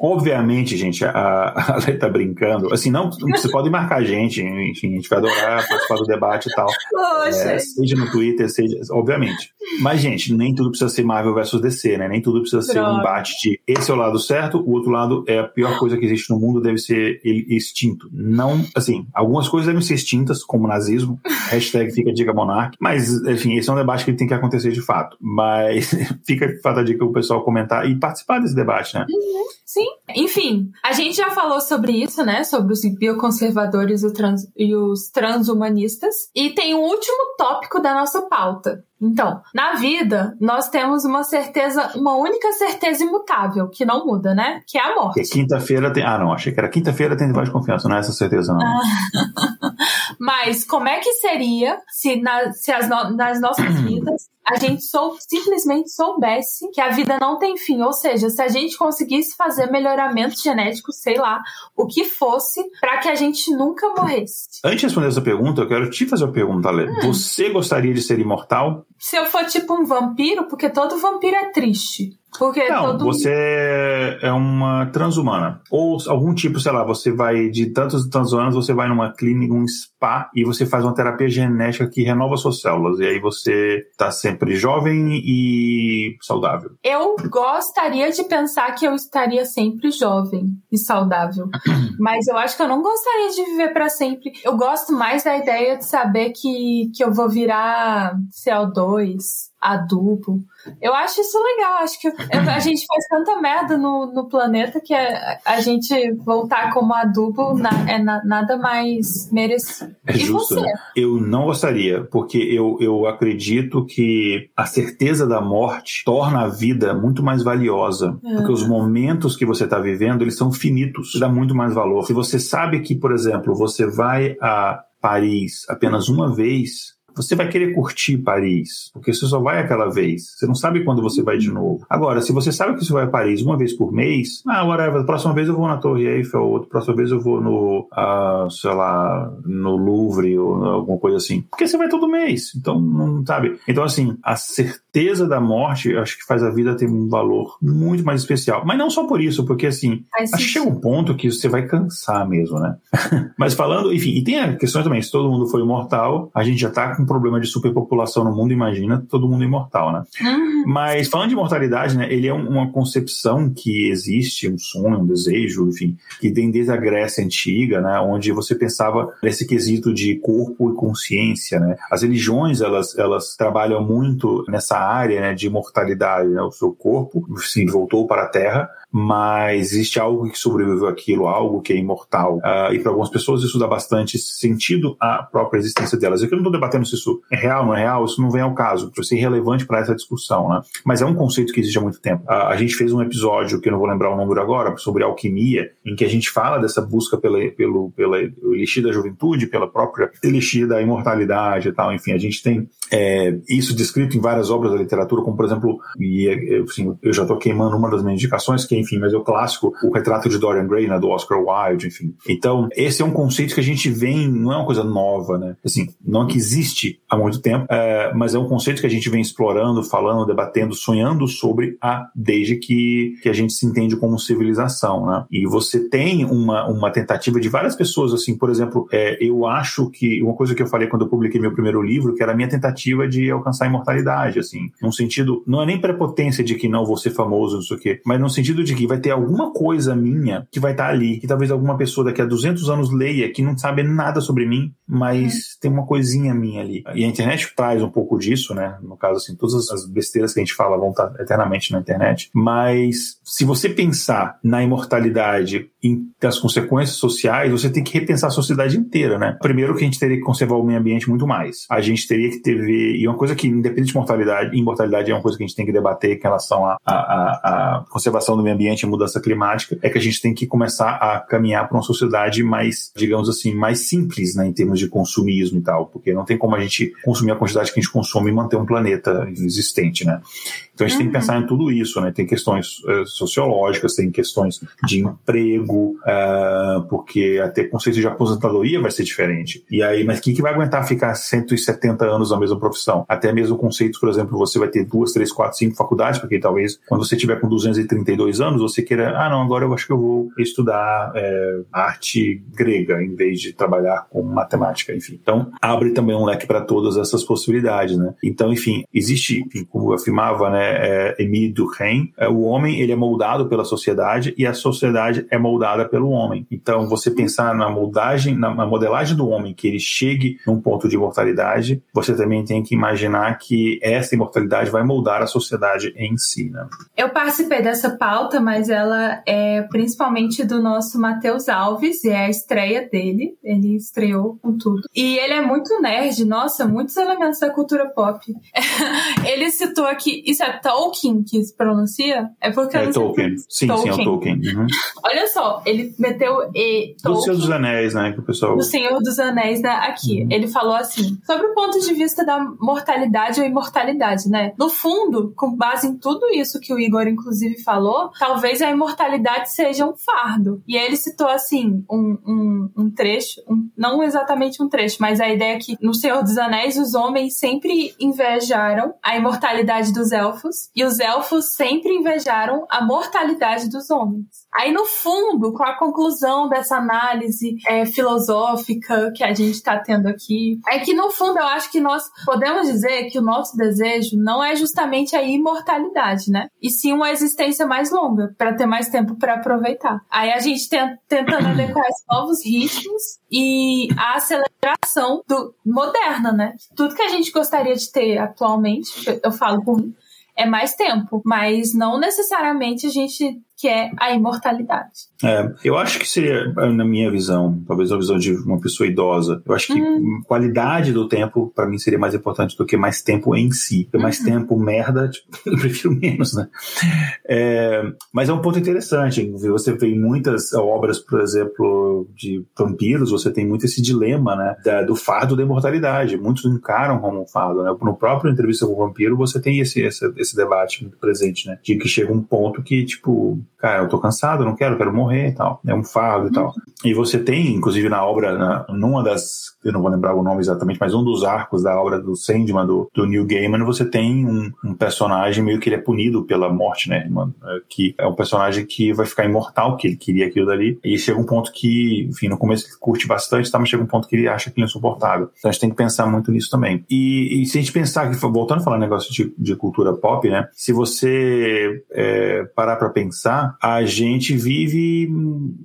Obviamente, gente, a, a Lê tá brincando. Assim, não, você pode marcar a gente, enfim, a gente vai adorar participar do debate e tal. <laughs> Poxa. É, seja no Twitter, seja. Obviamente. Mas, gente, nem tudo precisa ser Marvel versus DC, né? Nem tudo precisa ser um embate de esse é o lado certo, o outro lado é a pior coisa que existe no mundo, deve ser extinto. Não, assim, algumas coisas devem ser extintas, como o nazismo, <laughs> hashtag fica dica monarque, mas, enfim, esse é um debate que tem que acontecer de fato. Mas <laughs> fica fato a dica o pessoal comentar e participar desse debate, né? Uhum, sim. Enfim, a gente já falou sobre isso, né? Sobre os bioconservadores e os transhumanistas. E tem o um último tópico da nossa pauta, então, na vida, nós temos uma certeza, uma única certeza imutável, que não muda, né? Que é a morte. Quinta-feira tem. Ah, não, achei que era quinta-feira tem de confiança, não é essa certeza, não. <laughs> Mas como é que seria se, na, se as no, nas nossas <clears throat> vidas a gente sou, simplesmente soubesse que a vida não tem fim. Ou seja, se a gente conseguisse fazer melhoramentos genéticos, sei lá, o que fosse, para que a gente nunca morresse. Antes de responder essa pergunta, eu quero te fazer uma pergunta, Lê. Hum. Você gostaria de ser imortal? Se eu for tipo um vampiro, porque todo vampiro é triste. Porque não, todo... você é uma transhumana. Ou algum tipo, sei lá, você vai de tantos e tantos anos, você vai numa clínica, um spa, e você faz uma terapia genética que renova suas células. E aí você tá sempre jovem e saudável. Eu gostaria de pensar que eu estaria sempre jovem e saudável. <clears throat> Mas eu acho que eu não gostaria de viver para sempre. Eu gosto mais da ideia de saber que, que eu vou virar CO2 adubo. Eu acho isso legal. Acho que a gente faz tanta merda no, no planeta que a, a gente voltar como adubo na, é na, nada mais merecido. É justo. Você? Né? Eu não gostaria, porque eu, eu acredito que a certeza da morte torna a vida muito mais valiosa. Uhum. Porque os momentos que você está vivendo, eles são finitos. Dá muito mais valor. Se você sabe que, por exemplo, você vai a Paris apenas uma vez, você vai querer curtir Paris, porque você só vai aquela vez. Você não sabe quando você vai de novo. Agora, se você sabe que você vai a Paris uma vez por mês, ah, whatever, próxima vez eu vou na Torre Eiffel, outra próxima vez eu vou no, uh, sei lá, no Louvre ou alguma coisa assim. Porque você vai todo mês. Então, não sabe. Então, assim, a certeza da morte, acho que faz a vida ter um valor muito mais especial. Mas não só por isso, porque assim, acho que chega um ponto que você vai cansar mesmo, né? <laughs> Mas falando, enfim, e tem a questão também, se todo mundo for imortal, a gente já tá com problema de superpopulação no mundo, imagina todo mundo imortal, né? Uhum. Mas falando de imortalidade, né, ele é uma concepção que existe, um sonho, um desejo, enfim, que vem desde a Grécia Antiga, né, onde você pensava nesse quesito de corpo e consciência, né? As religiões, elas, elas trabalham muito nessa área, né, de imortalidade, né? O seu corpo, sim, voltou para a Terra, mas existe algo que sobreviveu aquilo, algo que é imortal. Uh, e para algumas pessoas isso dá bastante sentido à própria existência delas. Eu não estou debatendo se isso é real ou não é real, isso não vem ao caso, para ser relevante para essa discussão, né? Mas é um conceito que existe há muito tempo. Uh, a gente fez um episódio, que eu não vou lembrar o número agora, sobre alquimia, em que a gente fala dessa busca pela, pelo, pela elixir da juventude, pela própria elixir da imortalidade e tal. Enfim, a gente tem é, isso descrito em várias obras da literatura, como por exemplo, e assim, eu já estou queimando uma das minhas indicações, que enfim, mas é o clássico, o retrato de Dorian Gray, né, do Oscar Wilde, enfim. Então, esse é um conceito que a gente vem, não é uma coisa nova, né? Assim, não é que existe há muito tempo, é, mas é um conceito que a gente vem explorando, falando, debatendo, sonhando sobre a, desde que, que a gente se entende como civilização, né? E você tem uma, uma tentativa de várias pessoas, assim, por exemplo, é, eu acho que uma coisa que eu falei quando eu publiquei meu primeiro livro, que era a minha tentativa de alcançar a imortalidade, assim, num sentido, não é nem prepotência de que não vou ser famoso, não sei o quê, mas no sentido de que vai ter alguma coisa minha que vai estar tá ali, que talvez alguma pessoa daqui a 200 anos leia, que não sabe nada sobre mim, mas uhum. tem uma coisinha minha ali. E a internet traz um pouco disso, né? No caso, assim, todas as besteiras que a gente fala vão estar eternamente na internet. Mas se você pensar na imortalidade e das consequências sociais, você tem que repensar a sociedade inteira, né? Primeiro que a gente teria que conservar o meio ambiente muito mais. A gente teria que ter... E uma coisa que, independente de mortalidade, imortalidade é uma coisa que a gente tem que debater em relação à a, conservação do meio ambiente e mudança climática, é que a gente tem que começar a caminhar para uma sociedade mais, digamos assim, mais simples, né, em termos de consumismo e tal, porque não tem como a gente consumir a quantidade que a gente consome e manter um planeta existente, né? Então a gente uhum. tem que pensar em tudo isso, né? Tem questões uh, sociológicas, tem questões de emprego, uh, porque até conceito de aposentadoria vai ser diferente. E aí, mas quem que vai aguentar ficar 170 anos na mesma profissão? Até mesmo conceitos, por exemplo, você vai ter duas, três, quatro, cinco faculdades, porque talvez quando você tiver com 232 anos, você queira, ah, não, agora eu acho que eu vou estudar é, arte grega em vez de trabalhar com matemática, enfim. Então, abre também um leque para todas essas possibilidades, né? Então, enfim, existe, enfim, como eu afirmava, né, é, Émile Durkheim, é, o homem ele é moldado pela sociedade e a sociedade é moldada pelo homem. Então, você pensar na moldagem, na, na modelagem do homem, que ele chegue num ponto de imortalidade, você também tem que imaginar que essa imortalidade vai moldar a sociedade em si, né? Eu participei dessa pauta, mas ela é principalmente do nosso Matheus Alves, e é a estreia dele. Ele estreou com tudo. E ele é muito nerd, nossa, muitos elementos da cultura pop. <laughs> ele citou aqui, isso é Tolkien que se pronuncia? É porque é Tolkien. Sim, Tolkien. sim, é o Tolkien. Uhum. Olha só, ele meteu e Tolkien, Do Senhor dos Anéis, né? Que o pessoal. Do Senhor dos Anéis né, aqui. Uhum. Ele falou assim: sobre o ponto de vista da mortalidade ou imortalidade, né? No fundo, com base em tudo isso que o Igor, inclusive, falou, talvez a imortalidade seja um fardo. E ele citou assim um, um, um trecho, um, não exatamente um trecho, mas a ideia é que no Senhor dos Anéis os homens sempre invejaram a imortalidade dos elfos e os elfos sempre invejaram a mortalidade dos homens. Aí, no fundo, com a conclusão dessa análise é, filosófica que a gente está tendo aqui, é que, no fundo, eu acho que nós podemos dizer que o nosso desejo não é justamente a imortalidade, né? E sim uma existência mais longa, para ter mais tempo para aproveitar. Aí a gente tenta, tentando <coughs> adequar esses novos ritmos e a aceleração do, moderna, né? Tudo que a gente gostaria de ter atualmente, eu falo por mim, é mais tempo, mas não necessariamente a gente que é a imortalidade. É, eu acho que seria, na minha visão, talvez a visão de uma pessoa idosa, eu acho que uhum. qualidade do tempo, para mim, seria mais importante do que mais tempo em si. Porque mais uhum. tempo, merda, tipo, <laughs> eu prefiro menos, né? É, mas é um ponto interessante. Você vê muitas obras, por exemplo, de vampiros, você tem muito esse dilema, né? Da, do fardo da imortalidade. Muitos encaram como um fardo, né? No próprio Entrevista com o Vampiro, você tem esse, esse, esse debate muito presente, né? De que chega um ponto que, tipo, cara, eu tô cansado, não quero, quero morrer e tal. É um fardo e tal. E você tem, inclusive, na obra, na, numa das, eu não vou lembrar o nome exatamente, mas um dos arcos da obra do Sandman, do, do Neil Gaiman, você tem um, um personagem meio que ele é punido pela morte, né? Que é um personagem que vai ficar imortal, que ele queria aquilo dali. E chega um ponto que, enfim, no começo ele curte bastante, tá? mas chega um ponto que ele acha é insuportável. Então a gente tem que pensar muito nisso também. E, e se a gente pensar, voltando a falar negócio de, de cultura pop, né? Se você é, parar para pensar, a gente vive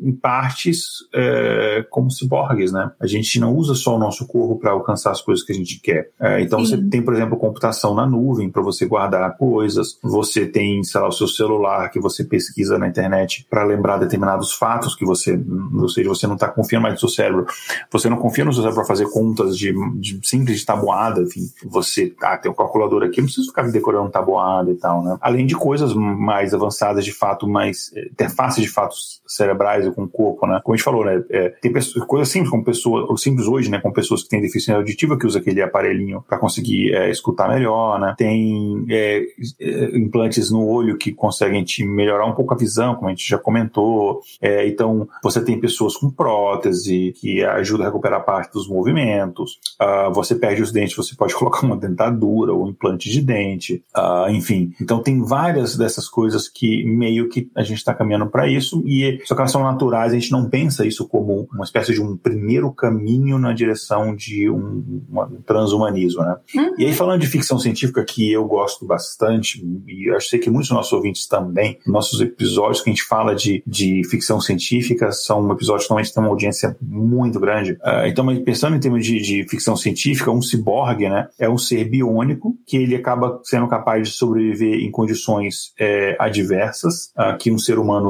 em partes é, como ciborgues, né? A gente não usa só o nosso corpo para alcançar as coisas que a gente quer. É, então Sim. você tem, por exemplo, computação na nuvem para você guardar coisas. Você tem, sei lá, o seu celular que você pesquisa na internet para lembrar determinados fatos que você, ou seja, você não está confiando mais no seu cérebro. Você não confia no seu cérebro para fazer contas de, de simples de tabuada, enfim. Você, ah, tem um calculador aqui, não precisa ficar decorando tabuada e tal, né? Além de coisas mais avançadas, de fato, mais eh, interfaces de fatos cerebrais com o corpo, né? Como a gente falou, né? É, tem pessoas, coisas simples, como pessoas, simples hoje, né? Com pessoas que têm deficiência auditiva que usa aquele aparelhinho para conseguir é, escutar melhor, né? Tem é, é, implantes no olho que conseguem te melhorar um pouco a visão, como a gente já comentou. É, então, você tem pessoas com prótese que ajuda a recuperar parte dos movimentos. Uh, você perde os dentes, você pode <laughs> colocar uma dentadura ou um implante de dente. Uh, enfim, então tem várias dessas coisas que meio que a gente está caminhando para isso e só que elas são naturais. A gente não pensa isso como uma espécie de um primeiro caminho na direção de um, um transhumanismo, né? Uhum. E aí falando de ficção científica que eu gosto bastante e acho que muitos dos nossos ouvintes também, nossos episódios que a gente fala de, de ficção científica são episódios que normalmente têm uma audiência muito grande. Uh, então, pensando em termos de, de ficção científica, um ciborgue, né, é um ser biônico que ele acaba sendo capaz de sobreviver em condições é, adversas uh, que um ser humano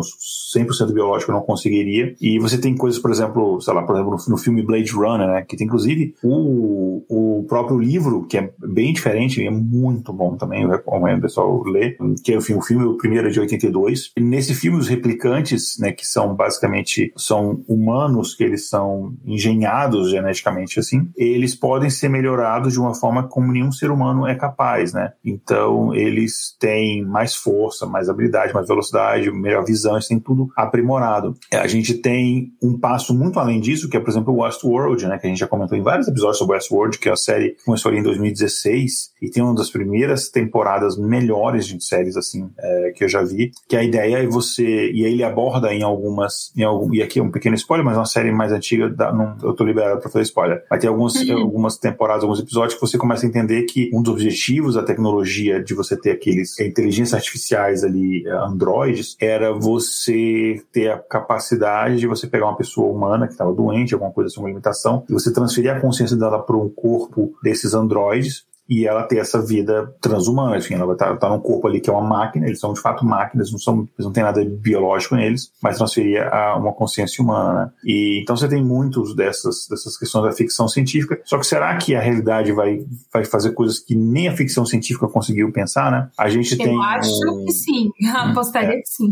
100% biológico não conseguiria. E você tem coisas, por exemplo, sei lá, por exemplo, no, filme Blade Runner, né, que tem inclusive o, o próprio livro, que é bem diferente, e é muito bom também, eu recomendo o pessoal ler, que é enfim, o filme, o primeiro é de 82. E nesse filme, os replicantes, né, que são basicamente são humanos, que eles são engenhados geneticamente assim, eles podem ser melhorados de uma forma como nenhum ser humano é capaz, né? Então, eles têm mais força, mais habilidade, mais velocidade, melhor visão, eles têm tudo aprimorado. A gente tem um passo muito além disso, que é, por exemplo, o Westworld, né, que a gente já comentou em vários episódios sobre Westworld, que é a série que começou ali em 2016 e tem uma das primeiras temporadas melhores de séries assim é, que eu já vi, que a ideia é você e aí ele aborda em algumas em algum, e aqui é um pequeno spoiler, mas é uma série mais antiga, da, não, eu tô liberado para fazer spoiler. Vai ter alguns, uhum. algumas temporadas, alguns episódios que você começa a entender que um dos objetivos da tecnologia de você ter aqueles inteligências artificiais ali, androides, era você ter a capacidade de você pegar uma pessoa humana que estava doente, alguma coisa assim, uma limitação, e você transferir a consciência dela para um corpo desses androides e ela ter essa vida transhumana, enfim, ela vai estar, tá, num corpo ali que é uma máquina, eles são de fato máquinas, não são, eles não tem nada biológico neles, mas transferir a uma consciência humana. E então você tem muitos dessas dessas questões da ficção científica. Só que será que a realidade vai vai fazer coisas que nem a ficção científica conseguiu pensar, né? A gente Eu tem acho um... que sim, <laughs> apostaria é. que sim.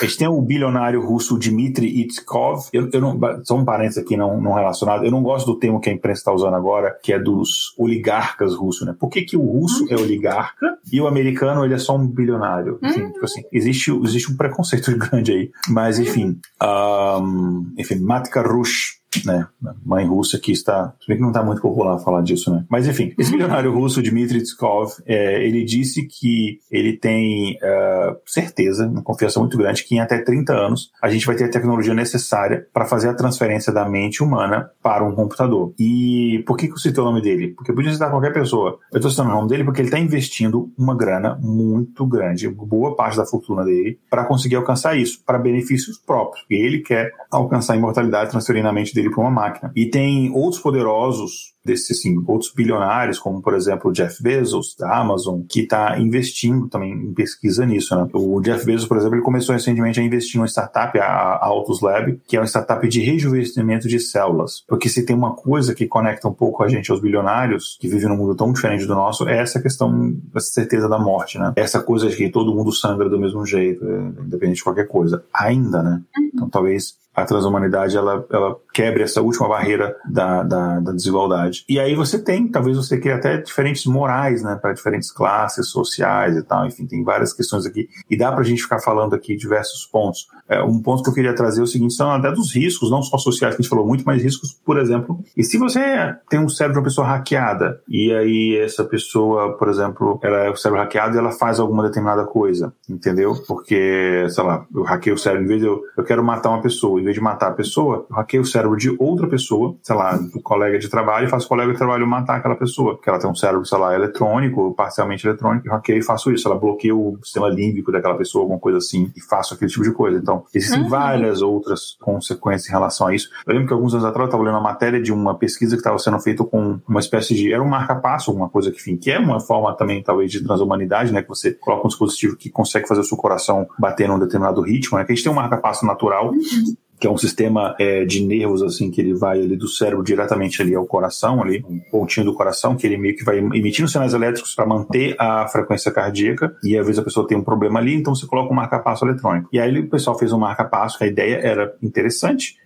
A gente tem o bilionário russo Dmitry Itkov. Eu, eu não, só um parênteses aqui não, não relacionado. Eu não gosto do termo que a imprensa está usando agora, que é dos oligarcas russos, né? Por que, que o russo é oligarca e o americano ele é só um bilionário? Enfim, tipo assim, existe, existe um preconceito <laughs> grande aí. Mas, enfim, um, enfim, Matka Rush né, mãe russa que está, se bem que não está muito popular falar disso, né? Mas enfim, esse milionário russo Dmitry Tskov, é, ele disse que ele tem uh, certeza, uma confiança muito grande, que em até 30 anos a gente vai ter a tecnologia necessária para fazer a transferência da mente humana para um computador. E por que, que eu citei o nome dele? Porque eu podia citar qualquer pessoa. Eu estou citando o nome dele porque ele está investindo uma grana muito grande, boa parte da fortuna dele, para conseguir alcançar isso, para benefícios próprios. E ele quer alcançar a imortalidade transferindo a mente dele dele para uma máquina. E tem outros poderosos desses assim, outros bilionários, como por exemplo o Jeff Bezos da Amazon, que está investindo também em pesquisa nisso. Né? O Jeff Bezos, por exemplo, ele começou recentemente a investir em uma startup, a Autos Lab, que é uma startup de rejuvenescimento de células. Porque se tem uma coisa que conecta um pouco a gente aos bilionários, que vivem num mundo tão diferente do nosso, é essa questão da certeza da morte, né? Essa coisa de que todo mundo sangra do mesmo jeito, é, independente de qualquer coisa. Ainda, né? Então talvez a transhumanidade ela, ela quebre essa última barreira da, da, da, desigualdade. E aí você tem, talvez você crie até diferentes morais, né, para diferentes classes sociais e tal. Enfim, tem várias questões aqui. E dá para a gente ficar falando aqui diversos pontos. É, um ponto que eu queria trazer é o seguinte: são até dos riscos, não só sociais, que a gente falou muito, mas riscos, por exemplo. E se você tem um cérebro de uma pessoa hackeada, e aí essa pessoa, por exemplo, ela é o cérebro hackeado e ela faz alguma determinada coisa, entendeu? Porque, sei lá, eu hackei o cérebro, em vez de eu, eu quero matar uma pessoa em vez de matar a pessoa, eu hackeio o cérebro de outra pessoa, sei lá, do colega de trabalho, e faço o colega de trabalho matar aquela pessoa. Porque ela tem um cérebro, sei lá, eletrônico, parcialmente eletrônico, eu hackeio e faço isso. Ela bloqueia o sistema límbico daquela pessoa, alguma coisa assim, e faço aquele tipo de coisa. Então, existem uhum. várias outras consequências em relação a isso. Eu lembro que alguns anos atrás eu estava lendo uma matéria de uma pesquisa que estava sendo feita com uma espécie de. Era um marca-passo, alguma coisa que, enfim, que é uma forma também, talvez, de transhumanidade, né? Que você coloca um dispositivo que consegue fazer o seu coração bater num determinado ritmo, né? Que a gente tem um marca-passo natural. Uhum que é um sistema é, de nervos assim que ele vai ali do cérebro diretamente ali ao coração, ali um pontinho do coração que ele meio que vai emitindo sinais elétricos para manter a frequência cardíaca e às vezes a pessoa tem um problema ali, então você coloca um marca-passo eletrônico. E aí o pessoal fez um marca-passo, que a ideia era interessante.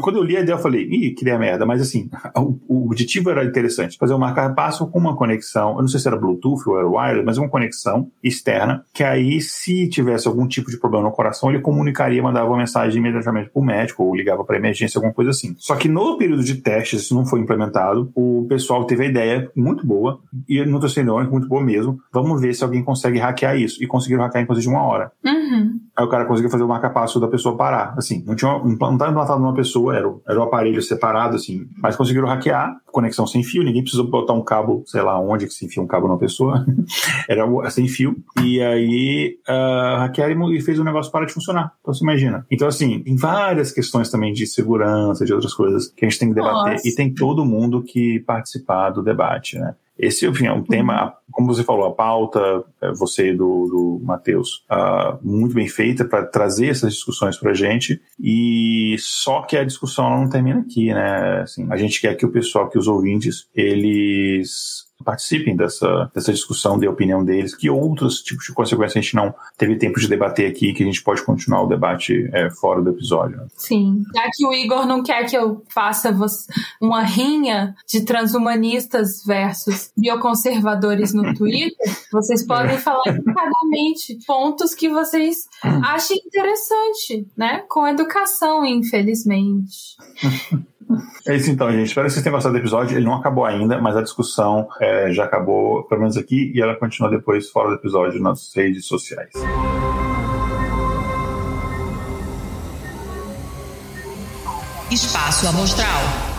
Quando eu li a ideia eu falei, ih, que ideia merda, mas assim, <laughs> o, objetivo era interessante, fazer um marca-passo com uma conexão, eu não sei se era Bluetooth ou era wireless, mas uma conexão externa, que aí se tivesse algum tipo de problema no coração, ele comunicaria, mandava uma mensagem imediatamente pro médico ou ligava para emergência, alguma coisa assim. Só que no período de testes, isso não foi implementado, o pessoal teve a ideia muito boa, e no terceiro muito boa mesmo, vamos ver se alguém consegue hackear isso. E conseguiram hackear em coisa de uma hora. Uhum. Aí o cara conseguiu fazer o marca-passo da pessoa parar. Assim, não tinha não estava implantado numa pessoa, era, era um aparelho separado, assim, mas conseguiram hackear, conexão sem fio, ninguém precisou botar um cabo, sei lá onde que se enfia um cabo numa pessoa, <laughs> era sem fio, e aí uh, hackearam e fez o negócio parar de funcionar. Então você imagina. Então, assim, tem várias questões também de segurança, de outras coisas que a gente tem que debater, Nossa. e tem todo mundo que participar do debate, né? Esse, enfim, é um tema, uhum. como você falou, a pauta, é, você do, do Matheus, uh, muito bem feita para trazer essas discussões para a gente. E só que a discussão não termina aqui, né? Assim, a gente quer que o pessoal, que os ouvintes, eles participem dessa, dessa discussão, dê a opinião deles, que outros tipos de consequências a gente não teve tempo de debater aqui, que a gente pode continuar o debate é, fora do episódio. Sim. Já que o Igor não quer que eu faça uma rinha de transhumanistas versus bioconservadores no Twitter, <laughs> vocês podem falar educadamente pontos que vocês <clears throat> achem interessante, né? Com educação, infelizmente. <laughs> É isso então, gente. Espero que vocês tenham gostado do episódio. Ele não acabou ainda, mas a discussão é, já acabou, pelo menos aqui, e ela continua depois fora do episódio nas redes sociais. Espaço Amostral.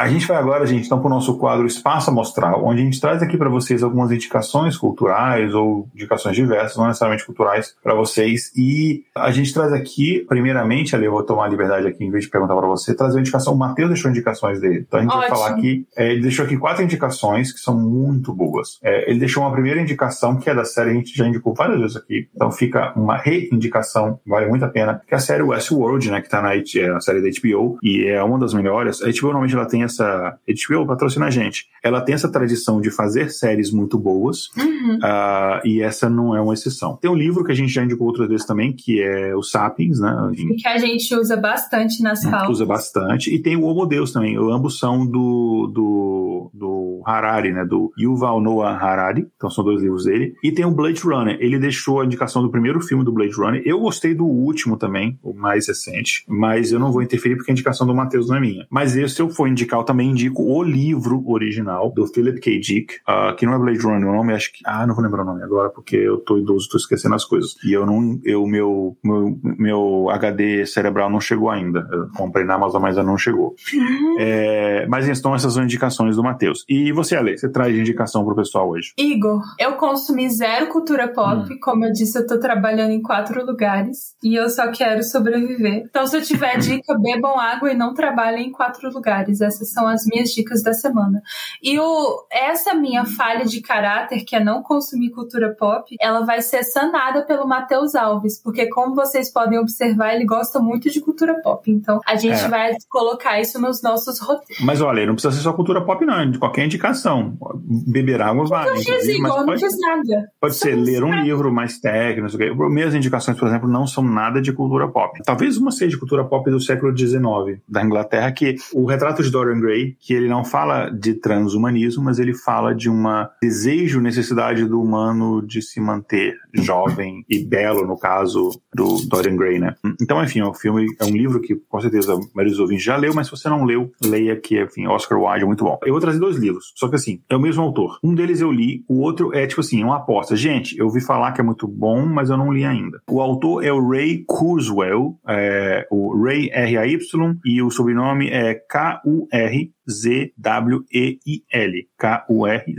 A gente vai agora, gente, então, para o nosso quadro Espaço Amostral, onde a gente traz aqui para vocês algumas indicações culturais ou indicações diversas, não necessariamente culturais, para vocês. E a gente traz aqui, primeiramente, ali eu vou tomar a liberdade aqui, em vez de perguntar para você, trazer uma indicação. O Matheus deixou indicações dele. Então a gente Ótimo. vai falar aqui. É, ele deixou aqui quatro indicações que são muito boas. É, ele deixou uma primeira indicação, que é da série, a gente já indicou várias vezes aqui. Então fica uma reindicação, vale muito a pena, que é a série Westworld, né, que está na é, a série da HBO, e é uma das melhores. A HBO normalmente ela tem essa. HBO patrocina a gente. Ela tem essa tradição de fazer séries muito boas, uhum. uh, e essa não é uma exceção. Tem um livro que a gente já indicou outras vezes também, que é o Sapiens, né? Que a gente usa bastante nas pautas. Usa bastante. E tem o Homo Deus também. Ambos são do, do, do Harari, né? Do Yuval Noah Harari. Então são dois livros dele. E tem o Blade Runner. Ele deixou a indicação do primeiro filme do Blade Runner. Eu gostei do último também, o mais recente. Mas eu não vou interferir porque a indicação do Matheus não é minha. Mas esse, se eu for indicar eu também indico o livro original do Philip K. Dick, uh, que não é Blade Runner, o nome acho que. Ah, não vou lembrar o nome agora, porque eu tô idoso, tô esquecendo as coisas. E eu não. Eu, meu, meu, meu HD cerebral não chegou ainda. Eu comprei na Amazon, mas ainda não chegou. Uhum. É, mas então essas são indicações do Matheus. E você, Ale, você traz indicação pro pessoal hoje? Igor, eu consumi zero cultura pop. Hum. Como eu disse, eu tô trabalhando em quatro lugares e eu só quero sobreviver. Então, se eu tiver <coughs> dica, bebam água e não trabalhem em quatro lugares. Essas são as minhas dicas da semana. E o, essa minha falha de caráter, que é não consumir cultura pop, ela vai ser sanada pelo Matheus Alves, porque como vocês podem observar, ele gosta muito de cultura pop. Então, a gente é. vai colocar isso nos nossos roteiros. Mas olha, não precisa ser só cultura pop, não, de qualquer indicação. Beber água Igor, não pode, fiz nada. Pode ser ler um livro mais técnico, Minhas indicações, por exemplo, não são nada de cultura pop. Talvez uma seja de cultura pop do século XIX, da Inglaterra, que o retrato de Dorian Gray, que ele não fala de transhumanismo, mas ele fala de uma desejo, necessidade do humano de se manter jovem e belo, no caso do Dorian Gray, né? Então, enfim, o filme é um livro que com certeza a maioria dos ouvintes já leu, mas se você não leu, leia que, enfim, Oscar Wilde é muito bom. Eu vou trazer dois livros, só que assim, é o mesmo autor. Um deles eu li, o outro é tipo assim, uma aposta. Gente, eu ouvi falar que é muito bom, mas eu não li ainda. O autor é o Ray Kurzweil, é, o Ray R-A-Y, e o sobrenome é K-U-R Harry K-U-R-Z-W-E-I-L.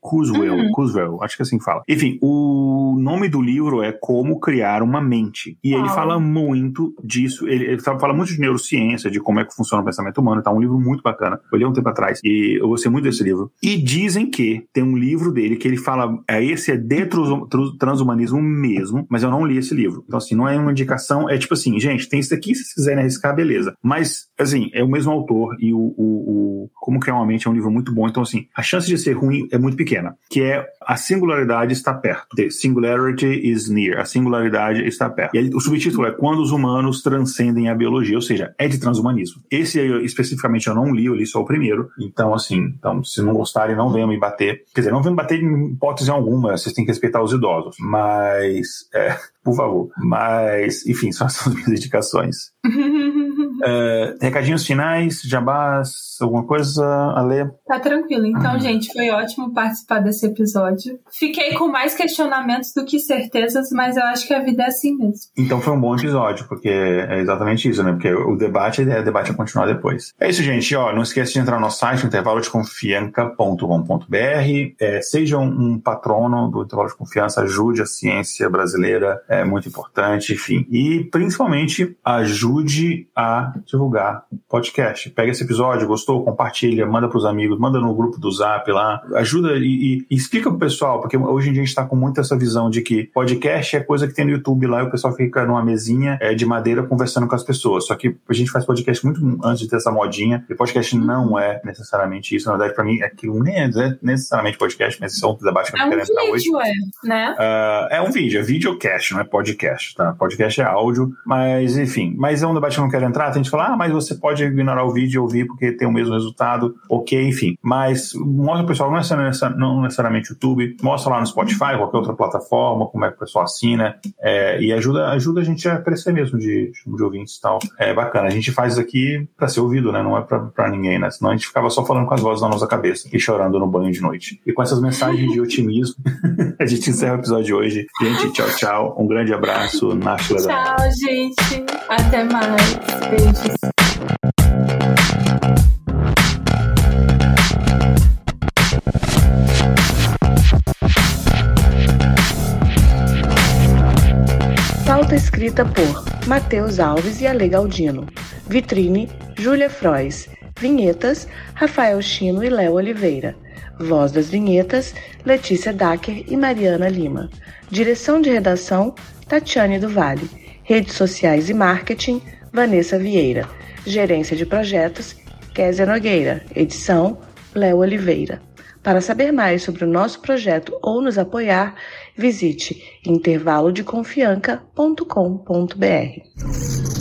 Kurzweil, uhum. Kurzweil, acho que é assim fala. Enfim, o nome do livro é Como Criar uma Mente. E ele fala muito disso, ele, ele, fala muito de neurociência, de como é que funciona o pensamento humano. Tá um livro muito bacana. Eu li um tempo atrás e eu gostei muito desse livro. E dizem que tem um livro dele que ele fala, é, esse é de transhumanismo mesmo, mas eu não li esse livro. Então, assim, não é uma indicação, é tipo assim, gente, tem isso aqui, se vocês quiserem arriscar, beleza. Mas, assim, é o mesmo autor autor e o, o, o, Como Criar uma Mente é um livro muito bom. Então, assim, a chance de ser ruim é muito pequena. Que é a singularidade está perto. The singularity is near. A singularidade está perto. E aí, o subtítulo é Quando os humanos transcendem a biologia, ou seja, é de transhumanismo. Esse aí, especificamente eu não li, eu li só o primeiro. Então, assim, então, se não gostarem, não venham me bater. Quer dizer, não venham me bater em hipótese alguma, vocês têm que respeitar os idosos. Mas, é, por favor. Mas, enfim, são as <laughs> minhas indicações. <laughs> Uh, recadinhos finais, jabás, alguma coisa a ler? Tá tranquilo. Então, uhum. gente, foi ótimo participar desse episódio. Fiquei com mais questionamentos do que certezas, mas eu acho que a vida é assim mesmo. Então foi um bom episódio, porque é exatamente isso, né? Porque o debate, é o debate a continuar depois. É isso, gente. Ó, não esqueça de entrar no nosso site, intervalodeconfianca.com.br. É, seja um patrono do Intervalo de Confiança, ajude a ciência brasileira, é muito importante, enfim. E principalmente ajude a divulgar podcast. Pega esse episódio, gostou, compartilha, manda para os amigos, manda no grupo do Zap lá, ajuda e, e, e explica pro pessoal, porque hoje em dia a gente está com muito essa visão de que podcast é coisa que tem no YouTube lá e o pessoal fica numa mesinha é, de madeira conversando com as pessoas. Só que a gente faz podcast muito antes de ter essa modinha, e podcast não é necessariamente isso. Na verdade, para mim, aquilo nem é necessariamente podcast, mas isso é um debate que eu não é quero entrar hoje. É, né? Uh, é um vídeo, é videocast, não é podcast, tá? Podcast é áudio, mas enfim, mas é um debate que eu não quero entrar a gente fala, ah, mas você pode ignorar o vídeo e ouvir porque tem o mesmo resultado, ok, enfim. Mas mostra o pessoal, não, é não necessariamente YouTube, mostra lá no Spotify, qualquer outra plataforma, como é que o pessoal assina, é, e ajuda, ajuda a gente a crescer mesmo de, de ouvintes e tal. É bacana, a gente faz isso aqui para ser ouvido, né? Não é para ninguém, né? Senão a gente ficava só falando com as vozes na nossa cabeça e chorando no banho de noite. E com essas mensagens de otimismo, <laughs> a gente encerra o episódio de hoje. Gente, tchau, tchau. Um grande abraço. Náshila Tchau, gente. Até mais. Beijos. Pauta escrita por Matheus Alves e Ale Galdino. Vitrine, Júlia Frois. Vinhetas, Rafael Chino e Léo Oliveira. Voz das vinhetas, Letícia Dacker e Mariana Lima. Direção de redação, Tatiane do Vale. Redes sociais e marketing, Vanessa Vieira. Gerência de projetos, Késia Nogueira. Edição, Léo Oliveira. Para saber mais sobre o nosso projeto ou nos apoiar, visite intervalodeconfianca.com.br.